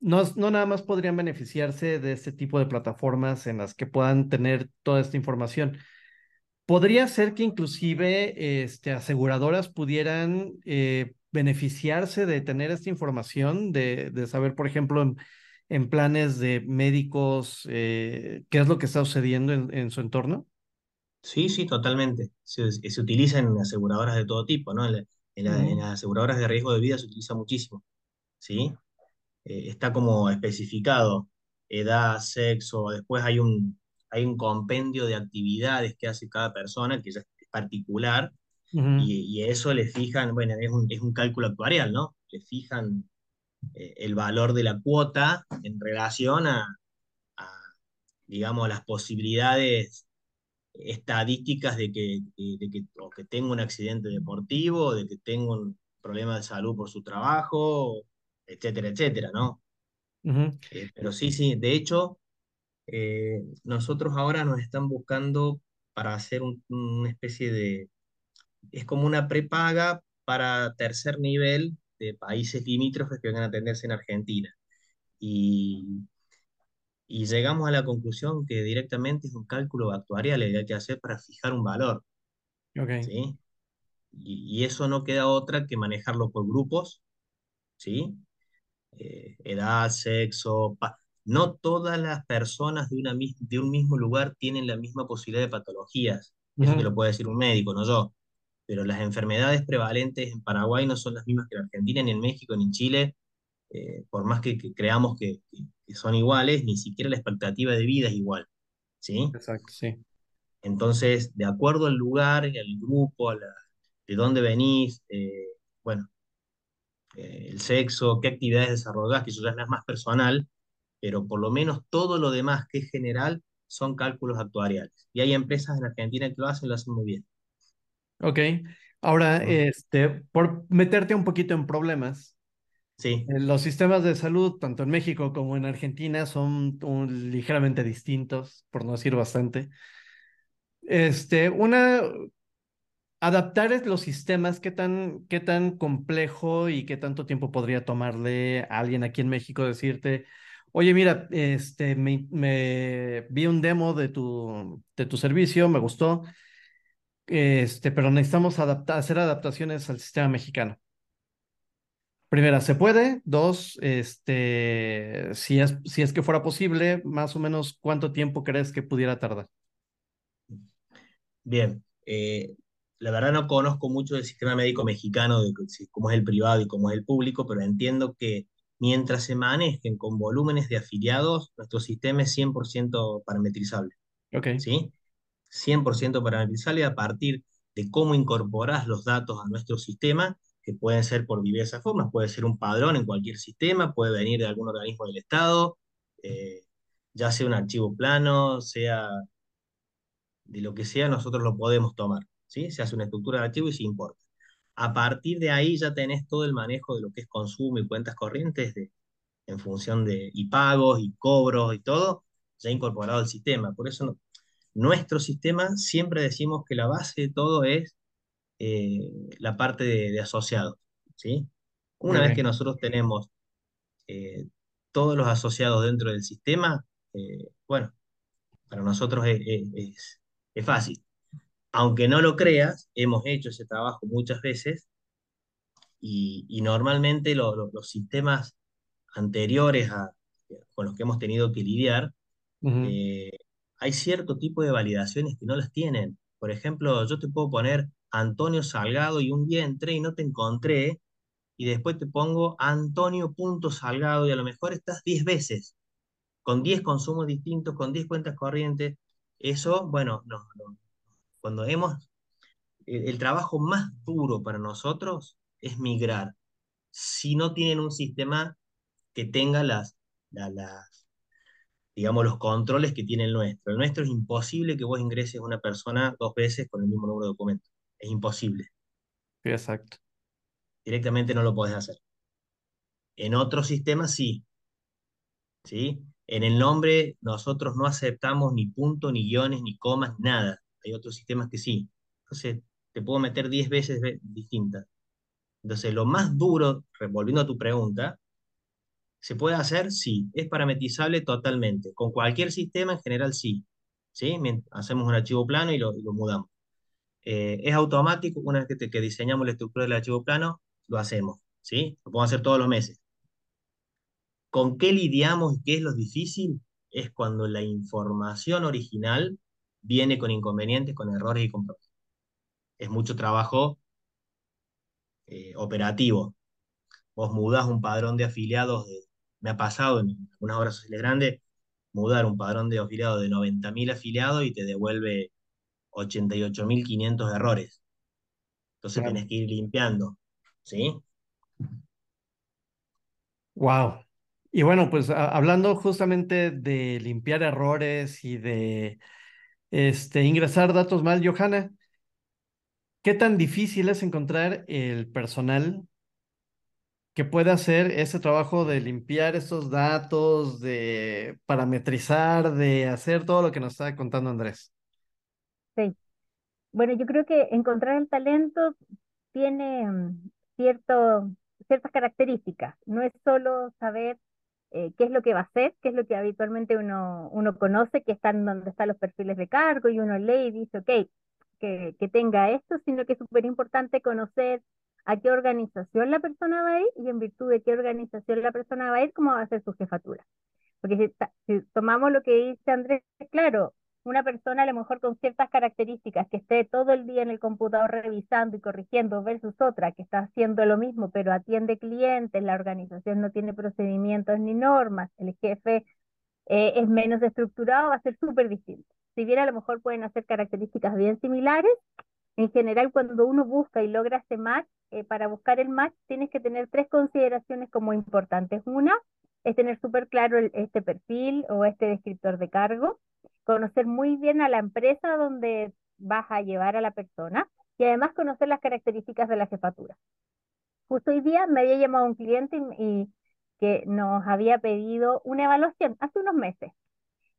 no, no nada más podrían beneficiarse de este tipo de plataformas en las que puedan tener toda esta información. Podría ser que inclusive este, aseguradoras pudieran eh, beneficiarse de tener esta información, de, de saber, por ejemplo, en, planes de médicos, eh, qué es lo que está sucediendo en, en, su entorno. Sí, sí, totalmente. Se, se utiliza en aseguradoras de todo tipo, ¿no? En, la, en, la, en, las aseguradoras de riesgo de vida se utiliza muchísimo, ¿sí? Eh, está como especificado, edad, sexo, después hay un, hay un compendio de actividades que hace cada persona, que ya es particular, uh -huh. y, y, eso le fijan, bueno, es un, es un cálculo actuarial, ¿no? Le fijan eh, el valor de la cuota en relación a, a, digamos, las posibilidades estadísticas de que, de que, o que tenga un accidente deportivo, de que tenga un problema de salud por su trabajo, etcétera, etcétera, ¿no? Uh -huh. eh, pero sí, sí, de hecho, eh, nosotros ahora nos están buscando para hacer un, una especie de, es como una prepaga para tercer nivel de países limítrofes que vengan a atenderse en Argentina. Y, y llegamos a la conclusión que directamente es un cálculo actuarial el que hay que hacer para fijar un valor. Okay. ¿sí? Y, y, eso no queda otra que manejarlo por grupos, ¿sí? eh, edad, sexo. No todas las personas de, una, de un mismo lugar tienen la misma posibilidad de patologías. Uh -huh. Eso que lo puede decir un médico, no yo. Pero las enfermedades prevalentes en Paraguay no son las mismas que en Argentina, ni en México, ni en Chile. Eh, por más que, que creamos que, que, son iguales, ni siquiera la expectativa de vida es igual. ¿sí? Exacto, sí. Entonces, de acuerdo al lugar, al grupo, a la, de dónde venís, eh, bueno, eh, el sexo, qué actividades desarrollás, que eso ya es más personal, pero por lo menos todo lo demás que es general son cálculos actuariales. Y hay empresas en Argentina que lo hacen, lo hacen muy bien. Ok. Ahora, este, por meterte un poquito en problemas. Sí. Eh, los sistemas de salud, tanto en México como en Argentina, son ligeramente distintos, por no decir bastante. Este, una, adaptar los sistemas, ¿qué tan, qué tan complejo y qué tanto tiempo podría tomarle a alguien aquí en México decirte, oye, mira, este, me, vi un demo de tu, de tu servicio, me gustó, este, pero necesitamos hacer adaptaciones al sistema mexicano. Primera, ¿se puede? Dos, este, si es, si es que fuera posible, más o menos, ¿cuánto tiempo crees que pudiera tardar? Bien, eh, la verdad no conozco mucho del sistema médico mexicano, de cómo es el privado y cómo es el público, pero entiendo que mientras se manejen con volúmenes de afiliados, nuestro sistema es 100% parametrizable. Ok. ¿Sí? 100% parametrizable a partir de cómo incorporas los datos a nuestro sistema que pueden ser por diversas formas, puede ser un padrón en cualquier sistema, puede venir de algún organismo del Estado, eh, ya sea un archivo plano, sea de lo que sea, nosotros lo podemos tomar, ¿sí? Se hace una estructura de archivo y se importa. A partir de ahí ya tenés todo el manejo de lo que es consumo y cuentas corrientes de, en función de y pagos y cobros y todo, ya incorporado al sistema. Por eso nuestro sistema siempre decimos que la base de todo es eh, la parte de, asociados. ¿sí? Una vez que nosotros tenemos eh, todos los asociados dentro del sistema, eh, bueno, para nosotros es, fácil. Aunque no lo creas, hemos hecho ese trabajo muchas veces y, normalmente los sistemas anteriores a, con los que hemos tenido que lidiar, hay cierto tipo de validaciones que no las tienen. Por ejemplo, yo te puedo poner Antonio Salgado y un día entré y no te encontré y después te pongo Antonio Salgado y a lo mejor estás 10 veces, con 10 consumos distintos, con 10 cuentas corrientes. Eso, bueno, no, cuando hemos, el, trabajo más duro para nosotros es migrar. Si no tienen un sistema que tenga las, digamos, los controles que tiene el nuestro. El nuestro es imposible que vos ingreses una persona dos veces con el mismo número de documentos es imposible. Exacto. Directamente no lo podés hacer. En otros sistemas sí. ¿Sí? En el nombre nosotros no aceptamos ni puntos, ni guiones, ni comas, nada. Hay otros sistemas que sí. Entonces, te puedo meter 10 veces distintas. Entonces, lo más duro, volviendo a tu pregunta, ¿se puede hacer? Sí. ¿Es parametrizable? Totalmente. Con cualquier sistema en general sí. ¿Sí? Hacemos un archivo plano y lo mudamos. Eh, es automático, una vez que, diseñamos la estructura del archivo plano, lo hacemos, ¿sí? Lo podemos hacer todos los meses. ¿Con qué lidiamos y qué es lo difícil? Es cuando la información original viene con inconvenientes, con errores y con problemas. Es mucho trabajo eh, operativo. Vos mudás un padrón de afiliados, me ha pasado en algunas horas sociales grandes, mudar un padrón de afiliados de 90.000 afiliados y te devuelve 88.500 errores. Entonces tenés que ir limpiando, ¿sí? Wow. Y bueno, pues hablando justamente de limpiar errores y de este, ingresar datos mal, Johanna, ¿qué tan difícil es encontrar el personal que pueda hacer ese trabajo de limpiar estos datos, de parametrizar, de hacer todo lo que nos está contando Andrés? Sí. Bueno, yo creo que encontrar el talento tiene mm, cierto, ciertas características. No es solo saber eh, qué es lo que va a hacer, qué es lo que habitualmente uno, uno conoce, que están donde están los perfiles de cargo y uno lee y dice, ok, que, que tenga esto, sino que es súper importante conocer a qué organización la persona va a ir y en virtud de qué organización la persona va a ir, cómo va a ser su jefatura. Porque si tomamos lo que dice Andrés, claro, una persona a lo mejor con ciertas características que esté todo el día en el computador revisando y corrigiendo versus otra que está haciendo lo mismo pero atiende clientes, la organización no tiene procedimientos ni normas, el jefe eh, es menos estructurado, va a ser súper distinto. Si bien a lo mejor pueden hacer características bien similares, en general cuando uno busca y logra ese match, eh, para buscar el match tienes que tener tres consideraciones como importantes. Una es tener súper claro este perfil o este descriptor de cargo conocer muy bien a la empresa donde vas a llevar a la persona y además conocer las características de la jefatura. Justo hoy día me había llamado un cliente y, que nos había pedido una evaluación hace unos meses.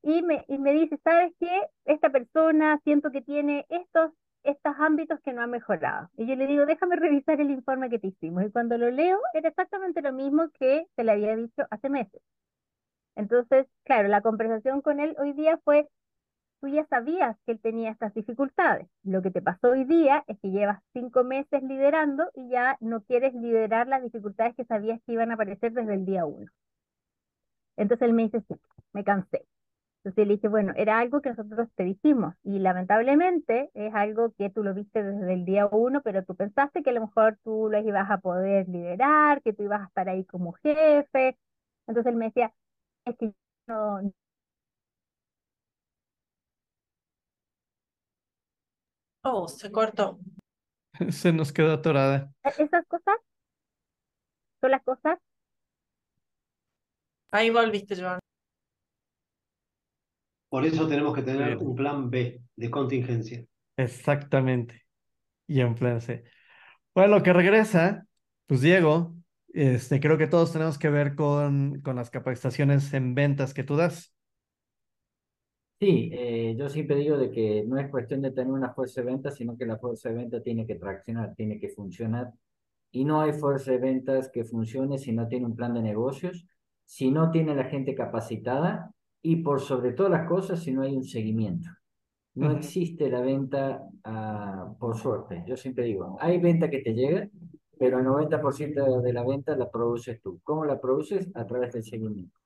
Y me, y me dice, ¿sabes qué? Esta persona siento que tiene estos, estos ámbitos que no ha mejorado. Y yo le digo, déjame revisar el informe que te hicimos. Y cuando lo leo, era exactamente lo mismo que te le había dicho hace meses. Entonces, claro, la conversación con él hoy día fue, tú ya sabías que él tenía estas dificultades. Lo que te pasó hoy día es que llevas cinco meses liderando y ya no quieres liderar las dificultades que sabías que iban a aparecer desde el día uno. Entonces él me dice, sí, me cansé. Entonces le dije, bueno, era algo que nosotros te dijimos y lamentablemente es algo que tú lo viste desde el día uno, pero tú pensaste que a lo mejor tú lo ibas a poder liderar, que tú ibas a estar ahí como jefe. Entonces él me decía, que no... Oh, se cortó. Se nos quedó atorada. E-, esas cosas son las cosas. Ahí volviste, Joan. Por eso tenemos que tener un plan B de contingencia. Exactamente. Y en plan C. Bueno, lo que regresa, pues Diego, este, creo que todos tenemos que ver con, con las capacitaciones en ventas que tú das. Sí, eh, yo siempre digo de que no es cuestión de tener una fuerza de ventas, sino que la fuerza de ventas tiene que traccionar, tiene que funcionar. Y no hay fuerza de ventas que funcione si no tiene un plan de negocios, si no tiene la gente capacitada y por sobre todas las cosas si no hay un seguimiento. No existe la venta ah, por suerte. Yo siempre digo, hay venta que te llega, pero el 90% de la venta la produces tú. ¿Cómo la produces? A través del seguimiento.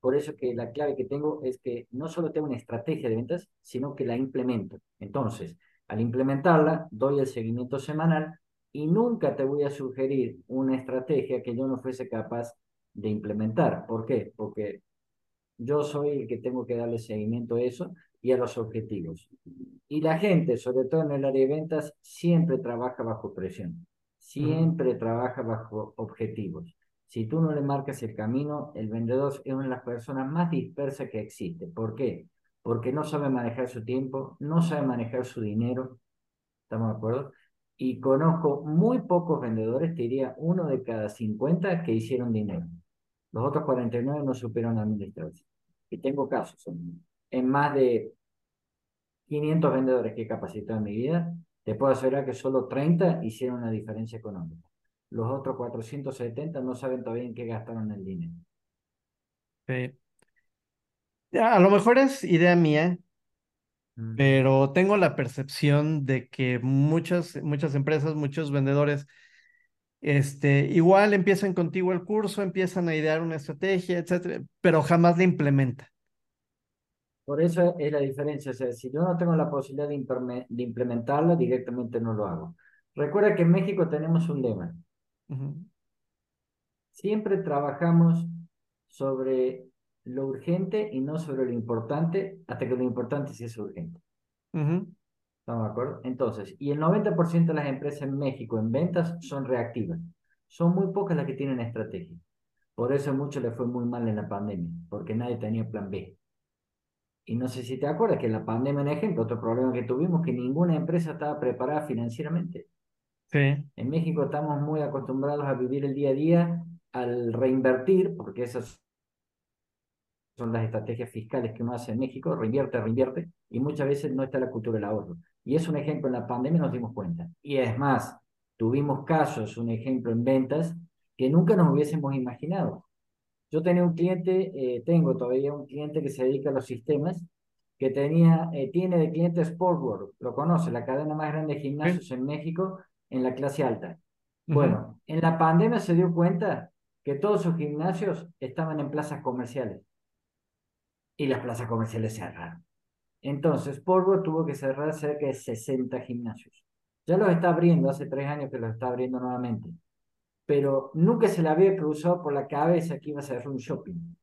Por eso que la clave que tengo es que no solo tengo una estrategia de ventas, sino que la implemento. Entonces, al implementarla, doy el seguimiento semanal y nunca te voy a sugerir una estrategia que yo no fuese capaz de implementar. ¿Por qué? Porque yo soy el que tengo que darle seguimiento a eso y a los objetivos. Y la gente, sobre todo en el área de ventas, siempre trabaja bajo presión, siempre trabaja bajo objetivos. Si tú no le marcas el camino, el vendedor es una de las personas más dispersas que existe. ¿Por qué? Porque no sabe manejar su tiempo, no sabe manejar su dinero. ¿Estamos de acuerdo? Y conozco muy pocos vendedores, te diría uno de cada 50 que hicieron dinero. Los otros 49 no supieron administrarse. Y tengo casos. En más de 500 vendedores que he capacitado en mi vida, te puedo asegurar que solo 30 hicieron una diferencia económica. Los otros 470 no saben todavía en qué gastaron el dinero. Sí. A lo mejor es idea mía, mm. pero tengo la percepción de que muchas, muchas empresas, muchos vendedores este, igual empiezan contigo el curso, empiezan a idear una estrategia, etcétera, pero jamás la implementan. Por eso es la diferencia. O sea, si yo no tengo la posibilidad de, de implementarla, directamente no lo hago. Recuerda que en México tenemos un lema. Siempre trabajamos sobre lo urgente y no sobre lo importante, hasta que lo importante sí es urgente. ¿Estamos de acuerdo? Entonces, y el 90% de las empresas en México en ventas son reactivas. Son muy pocas las que tienen estrategia. Por eso a muchos les fue muy mal en la pandemia, porque nadie tenía plan B. Y no sé si te acuerdas que en la pandemia, en ejemplo, otro problema que tuvimos, que ninguna empresa estaba preparada financieramente. Sí. En México estamos muy acostumbrados a vivir el día a día, al reinvertir, porque esas son las estrategias fiscales que uno hace en México, reinvierte, reinvierte, y muchas veces no está la cultura del ahorro. Y es un ejemplo en la pandemia, nos dimos cuenta. Y es más, tuvimos casos, un ejemplo en ventas, que nunca nos hubiésemos imaginado. Yo tenía un cliente, eh, tengo todavía un cliente que se dedica a los sistemas, que tenía, eh, tiene de cliente Sportworld, lo conoce, la cadena más grande de gimnasios en México en la clase alta. Bueno, en la pandemia se dio cuenta que todos sus gimnasios estaban en plazas comerciales y las plazas comerciales cerraron. Entonces, Polvo tuvo que cerrar cerca de 60 gimnasios. Ya los está abriendo, hace tres años que los está abriendo nuevamente. Pero nunca se le había cruzado por la cabeza que iba a cerrar un shopping.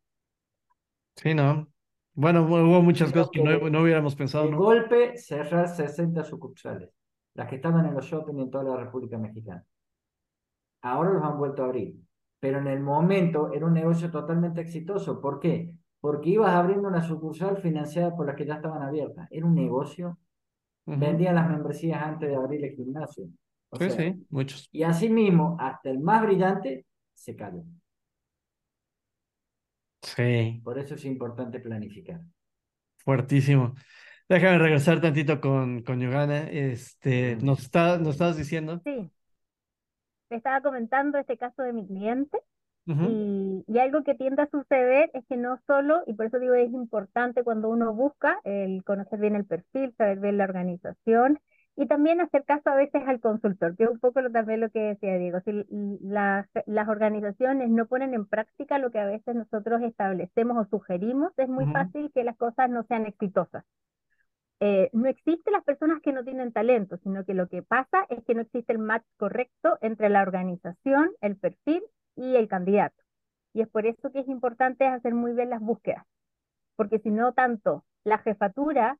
Sí, ¿no? Bueno, hubo muchas cosas que, no, hubiéramos pensado. De golpe, cerrar 60 sucursales, las que estaban en los shopping en toda la República Mexicana. Ahora los han vuelto a abrir. Pero en el momento era un negocio totalmente exitoso. ¿Por qué? porque ibas abriendo una sucursal financiada por las que ya estaban abiertas. Era un negocio. Vendían las membresías antes de abrir el gimnasio. Sí, sí, muchos. Y así mismo, hasta el más brillante se cayó. Sí. Por eso es importante planificar. Fuertísimo. Déjame regresar tantito con, con Yogana. Este, ¿nos, está, ¿Nos estabas diciendo? Sí. Te estaba comentando este caso de mi cliente y, y, algo que tiende a suceder es que no solo, y por eso digo es importante cuando uno busca el conocer bien el perfil, saber bien la organización y también hacer caso a veces al consultor, que es un poco lo, también lo que decía Diego. Si las, las organizaciones no ponen en práctica lo que a veces nosotros establecemos o sugerimos, es muy fácil que las cosas no sean exitosas. Eh, no existen las personas que no tienen talento, sino que lo que pasa es que no existe el match correcto entre la organización, el perfil y el candidato. Y es por eso que es importante hacer muy bien las búsquedas, porque si no, tanto la jefatura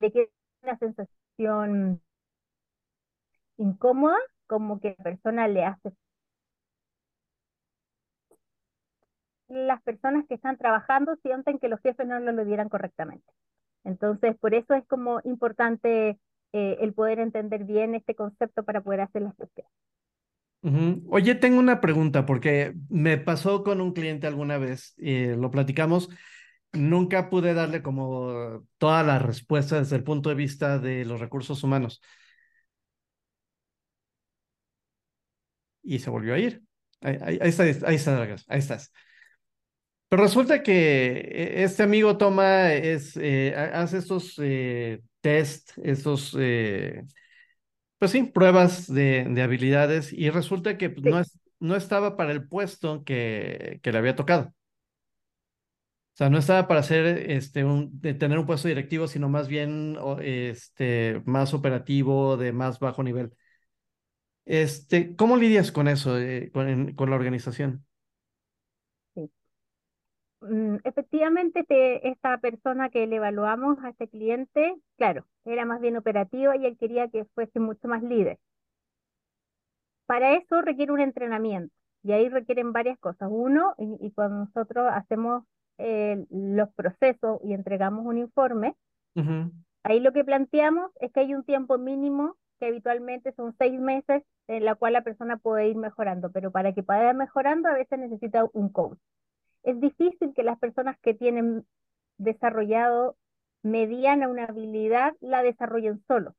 de que una sensación incómoda como que la persona le hace las personas que están trabajando sienten que los jefes no lo dieran correctamente. Entonces, por eso es como importante eh, el poder entender bien este concepto para poder hacer las búsquedas. Oye, tengo una pregunta porque me pasó con un cliente alguna vez, y lo platicamos, nunca pude darle como todas las respuestas desde el punto de vista de los recursos humanos. Y se volvió a ir. Ahí, ahí, ahí está, ahí está, ahí estás. Pero resulta que eh, este amigo toma, es, eh, hace estos eh, test, estos, eh, pues sí, pruebas de, de, habilidades y resulta que no, es, no estaba para el puesto que, que le había tocado. O sea, no estaba para hacer, este, un, de tener un puesto directivo, sino más bien este, más operativo, de más bajo nivel. Este, ¿Cómo lidias con eso, eh, con, con la organización? Mm, efectivamente, este, esta persona que le evaluamos a este cliente, claro, era más bien operativa y él quería que fuese mucho más líder. Para eso requiere un entrenamiento y ahí requieren varias cosas. Uno, y, cuando nosotros hacemos eh, los procesos y entregamos un informe, ahí lo que planteamos es que hay un tiempo mínimo que habitualmente son seis meses en la cual la persona puede ir mejorando, pero para que pueda ir mejorando a veces necesita un coach es difícil que las personas que tienen desarrollado mediana una habilidad la desarrollen solo.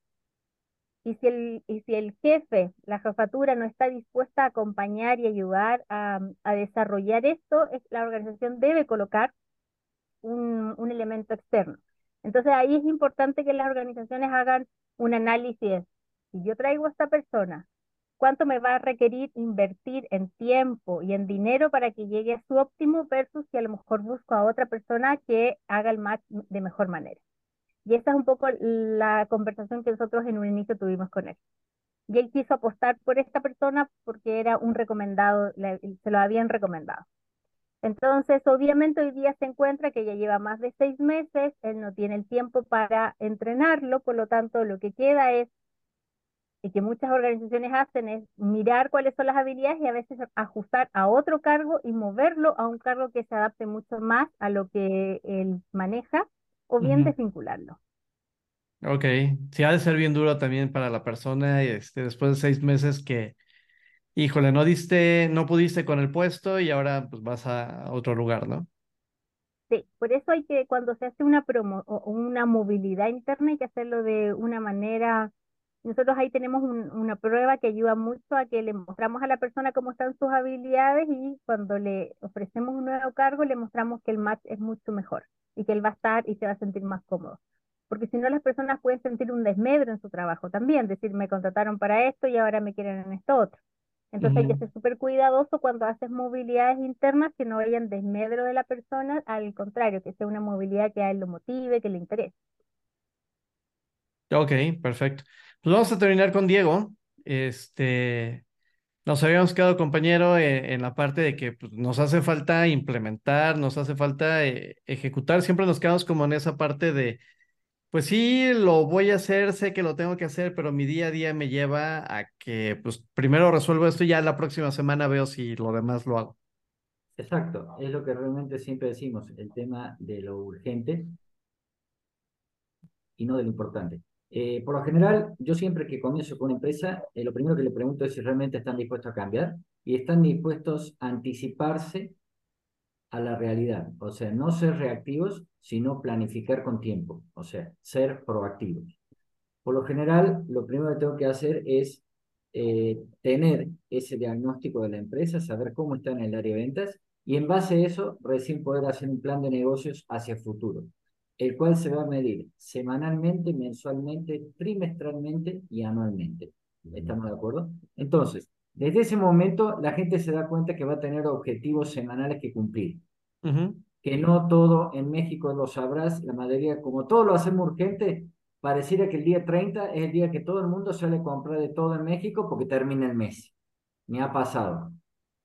Y si el, y si el jefe, la jefatura, no está dispuesta a acompañar y ayudar a, desarrollar esto, la organización debe colocar un, un elemento externo. Entonces ahí es importante que las organizaciones hagan un análisis. Si yo traigo a esta persona cuánto me va a requerir invertir en tiempo y en dinero para que llegue a su óptimo versus si a lo mejor busco a otra persona que haga el match de mejor manera. Y esa es un poco la conversación que nosotros en un inicio tuvimos con él. Y él quiso apostar por esta persona porque era un recomendado, se lo habían recomendado. Entonces, obviamente hoy día se encuentra que ya lleva más de seis meses, él no tiene el tiempo para entrenarlo, por lo tanto, lo que queda es y que muchas organizaciones hacen es mirar cuáles son las habilidades y a veces ajustar a otro cargo y moverlo a un cargo que se adapte mucho más a lo que él maneja o bien desvincularlo. Ok, sí ha de ser bien duro también para la persona este, después de seis meses que, híjole, no diste, no pudiste con el puesto y ahora pues vas a otro lugar, ¿no? Sí, por eso hay que, cuando se hace una promo o una movilidad interna, hay que hacerlo de una manera nosotros ahí tenemos una prueba que ayuda mucho a que le mostramos a la persona cómo están sus habilidades y cuando le ofrecemos un nuevo cargo le mostramos que el match es mucho mejor y que él va a estar y se va a sentir más cómodo. Porque si no, las personas pueden sentir un desmedro en su trabajo también, decir, me contrataron para esto y ahora me quieren en esto otro. Entonces hay que ser súper cuidadoso cuando haces movilidades internas que no vayan desmedro de la persona, al contrario, que sea una movilidad que a él lo motive, que le interese. Ok, perfecto. Pues vamos a terminar con Diego. Este, nos habíamos quedado, compañero, en, la parte de que pues, nos hace falta implementar, nos hace falta eh, ejecutar. Siempre nos quedamos como en esa parte de, pues sí, lo voy a hacer, sé que lo tengo que hacer, pero mi día a día me lleva a que, pues primero resuelvo esto y ya la próxima semana veo si lo demás lo hago. Exacto, es lo que realmente siempre decimos, el tema de lo urgente y no de lo importante. Eh, por lo general, yo siempre que comienzo con una empresa, eh, lo primero que le pregunto es si realmente están dispuestos a cambiar y están dispuestos a anticiparse a la realidad. O sea, no ser reactivos, sino planificar con tiempo. O sea, ser proactivos. Por lo general, lo primero que tengo que hacer es eh, tener ese diagnóstico de la empresa, saber cómo está en el área de ventas y en base a eso recién poder hacer un plan de negocios hacia futuro, el cual se va a medir semanalmente, mensualmente, trimestralmente y anualmente. ¿Estamos de acuerdo? Entonces, desde ese momento la gente se da cuenta que va a tener objetivos semanales que cumplir. Que no todo en México lo sabrás, la mayoría, como todo lo hacemos urgente, pareciera que el día 30 es el día que todo el mundo sale a comprar de todo en México porque termina el mes. Me ha pasado.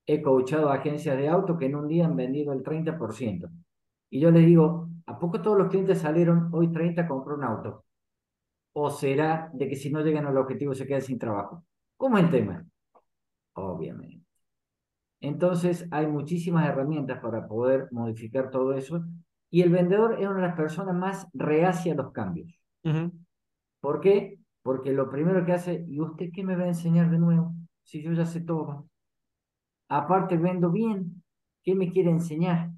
He coachado a agencias de auto que en un día han vendido el 30%. Y yo les digo, ¿a poco todos los clientes salieron hoy 30 a comprar un auto? ¿O será de que si no llegan al objetivo se quedan sin trabajo? ¿Cómo es el tema? Obviamente. Entonces hay muchísimas herramientas para poder modificar todo eso y el vendedor es una de las personas más reacias a los cambios. ¿Por qué? Porque lo primero que hace, ¿y usted qué me va a enseñar de nuevo? Si yo ya sé todo. Aparte vendo bien, ¿qué me quiere enseñar?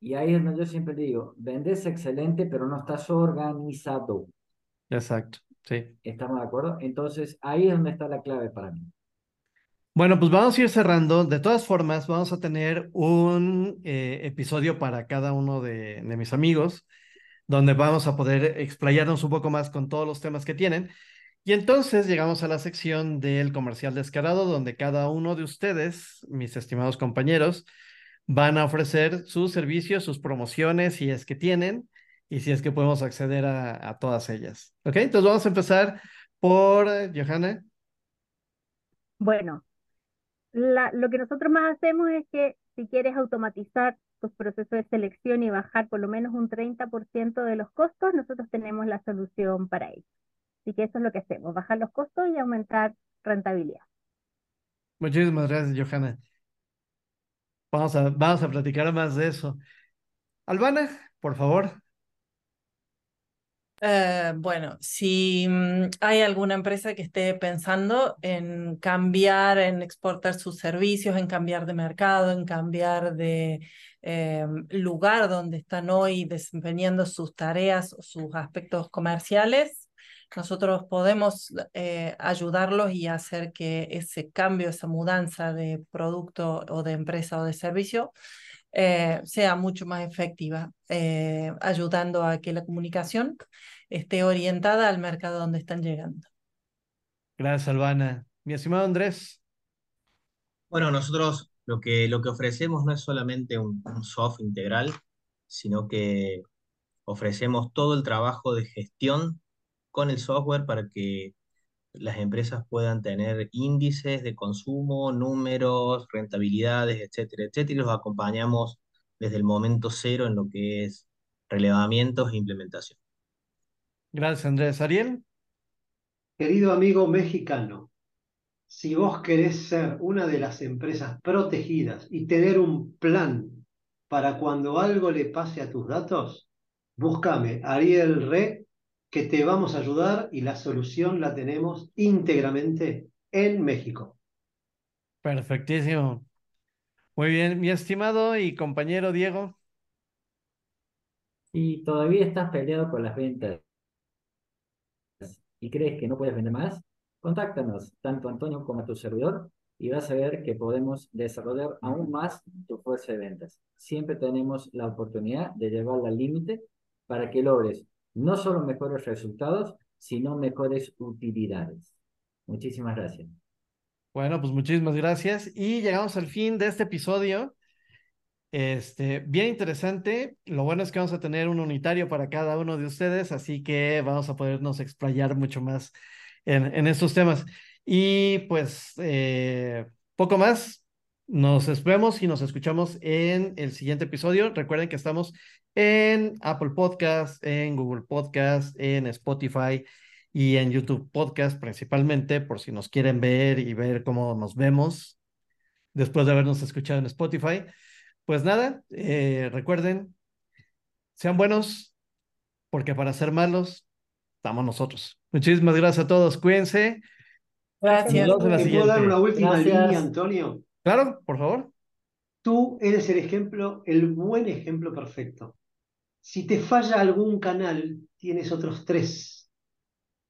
Y ahí es donde yo siempre digo, vendes excelente, pero no estás organizado. Exacto, sí. ¿Estamos de acuerdo? Entonces, ahí es donde está la clave para mí. Bueno, pues vamos a ir cerrando. De todas formas, vamos a tener un eh, episodio para cada uno de, de mis amigos donde vamos a poder explayarnos un poco más con todos los temas que tienen. Y entonces llegamos a la sección del comercial descarado, donde cada uno de ustedes, mis estimados compañeros, van a ofrecer sus servicios, sus promociones, si es que tienen, y si es que podemos acceder a, todas ellas. ¿Ok? Entonces vamos a empezar por Johanna. Bueno, lo que nosotros más hacemos es que si quieres automatizar tus procesos de selección y bajar por lo menos un 30% de los costos, nosotros tenemos la solución para ello. Así que eso es lo que hacemos, bajar los costos y aumentar rentabilidad. Muchísimas gracias, Johanna. Vamos a, vamos a platicar más de eso. Albana, por favor. Eh, bueno, si mm, hay alguna empresa que esté pensando en cambiar, en exportar sus servicios, en cambiar de mercado, en cambiar de eh, lugar donde están hoy desempeñando sus tareas o sus aspectos comerciales, nosotros podemos eh, ayudarlos y hacer que ese cambio, esa mudanza de producto o de empresa o de servicio eh, sea mucho más efectiva, eh, ayudando a que la comunicación esté orientada al mercado donde están llegando. Gracias, Albana. Mi estimado Andrés. Bueno, nosotros lo que, lo que ofrecemos no es solamente un, un soft integral, sino que ofrecemos todo el trabajo de gestión con el software para que las empresas puedan tener índices de consumo, números, rentabilidades, etcétera, etcétera, y los acompañamos desde el momento cero en lo que es relevamientos e implementación. Gracias, Andrés. Ariel. Querido amigo mexicano, si vos querés ser una de las empresas protegidas y tener un plan para cuando algo le pase a tus datos, búscame Ariel Re que te vamos a ayudar y la solución la tenemos íntegramente en México. Perfectísimo. Muy bien, mi estimado y compañero Diego. Y todavía estás peleado con las ventas y crees que no puedes vender más, contáctanos, tanto Antonio como a tu servidor, y vas a ver que podemos desarrollar aún más tu fuerza de ventas. Siempre tenemos la oportunidad de llevarla al límite para que logres no solo mejores resultados, sino mejores utilidades. Muchísimas gracias. Bueno, pues muchísimas gracias y llegamos al fin de este episodio. Este, bien interesante. Lo bueno es que vamos a tener un unitario para cada uno de ustedes, así que vamos a podernos explayar mucho más en, en estos temas. Y pues, eh, poco más. Nos vemos y nos escuchamos en el siguiente episodio. Recuerden que estamos en Apple Podcast, en Google Podcast, en Spotify y en YouTube Podcast principalmente, por si nos quieren ver y ver cómo nos vemos después de habernos escuchado en Spotify. Pues nada, eh, recuerden, sean buenos, porque para ser malos, estamos nosotros. Muchísimas gracias a todos, cuídense. Gracias. ¿Te puedo dar una última línea, Antonio? Claro, por favor. Tú eres el ejemplo, el buen ejemplo perfecto. Si te falla algún canal, tienes otros tres.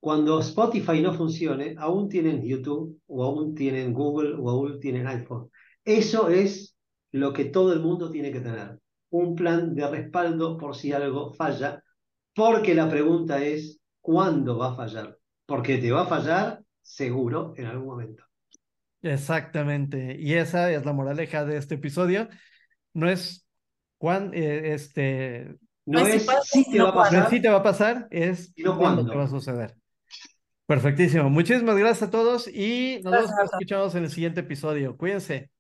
Cuando Spotify no funcione, aún tienen YouTube o aún tienen Google o aún tienen iPhone. Eso es lo que todo el mundo tiene que tener. Un plan de respaldo por si algo falla, porque la pregunta es, ¿cuándo va a fallar? Porque te va a fallar seguro en algún momento. Exactamente. Y esa es la moraleja de este episodio. No es cuán, eh, este, no, es si te va a pasar. te va a pasar, es cuándo te va a suceder. Perfectísimo. Muchísimas gracias a todos y nos vemos escuchamos en el siguiente episodio. Cuídense.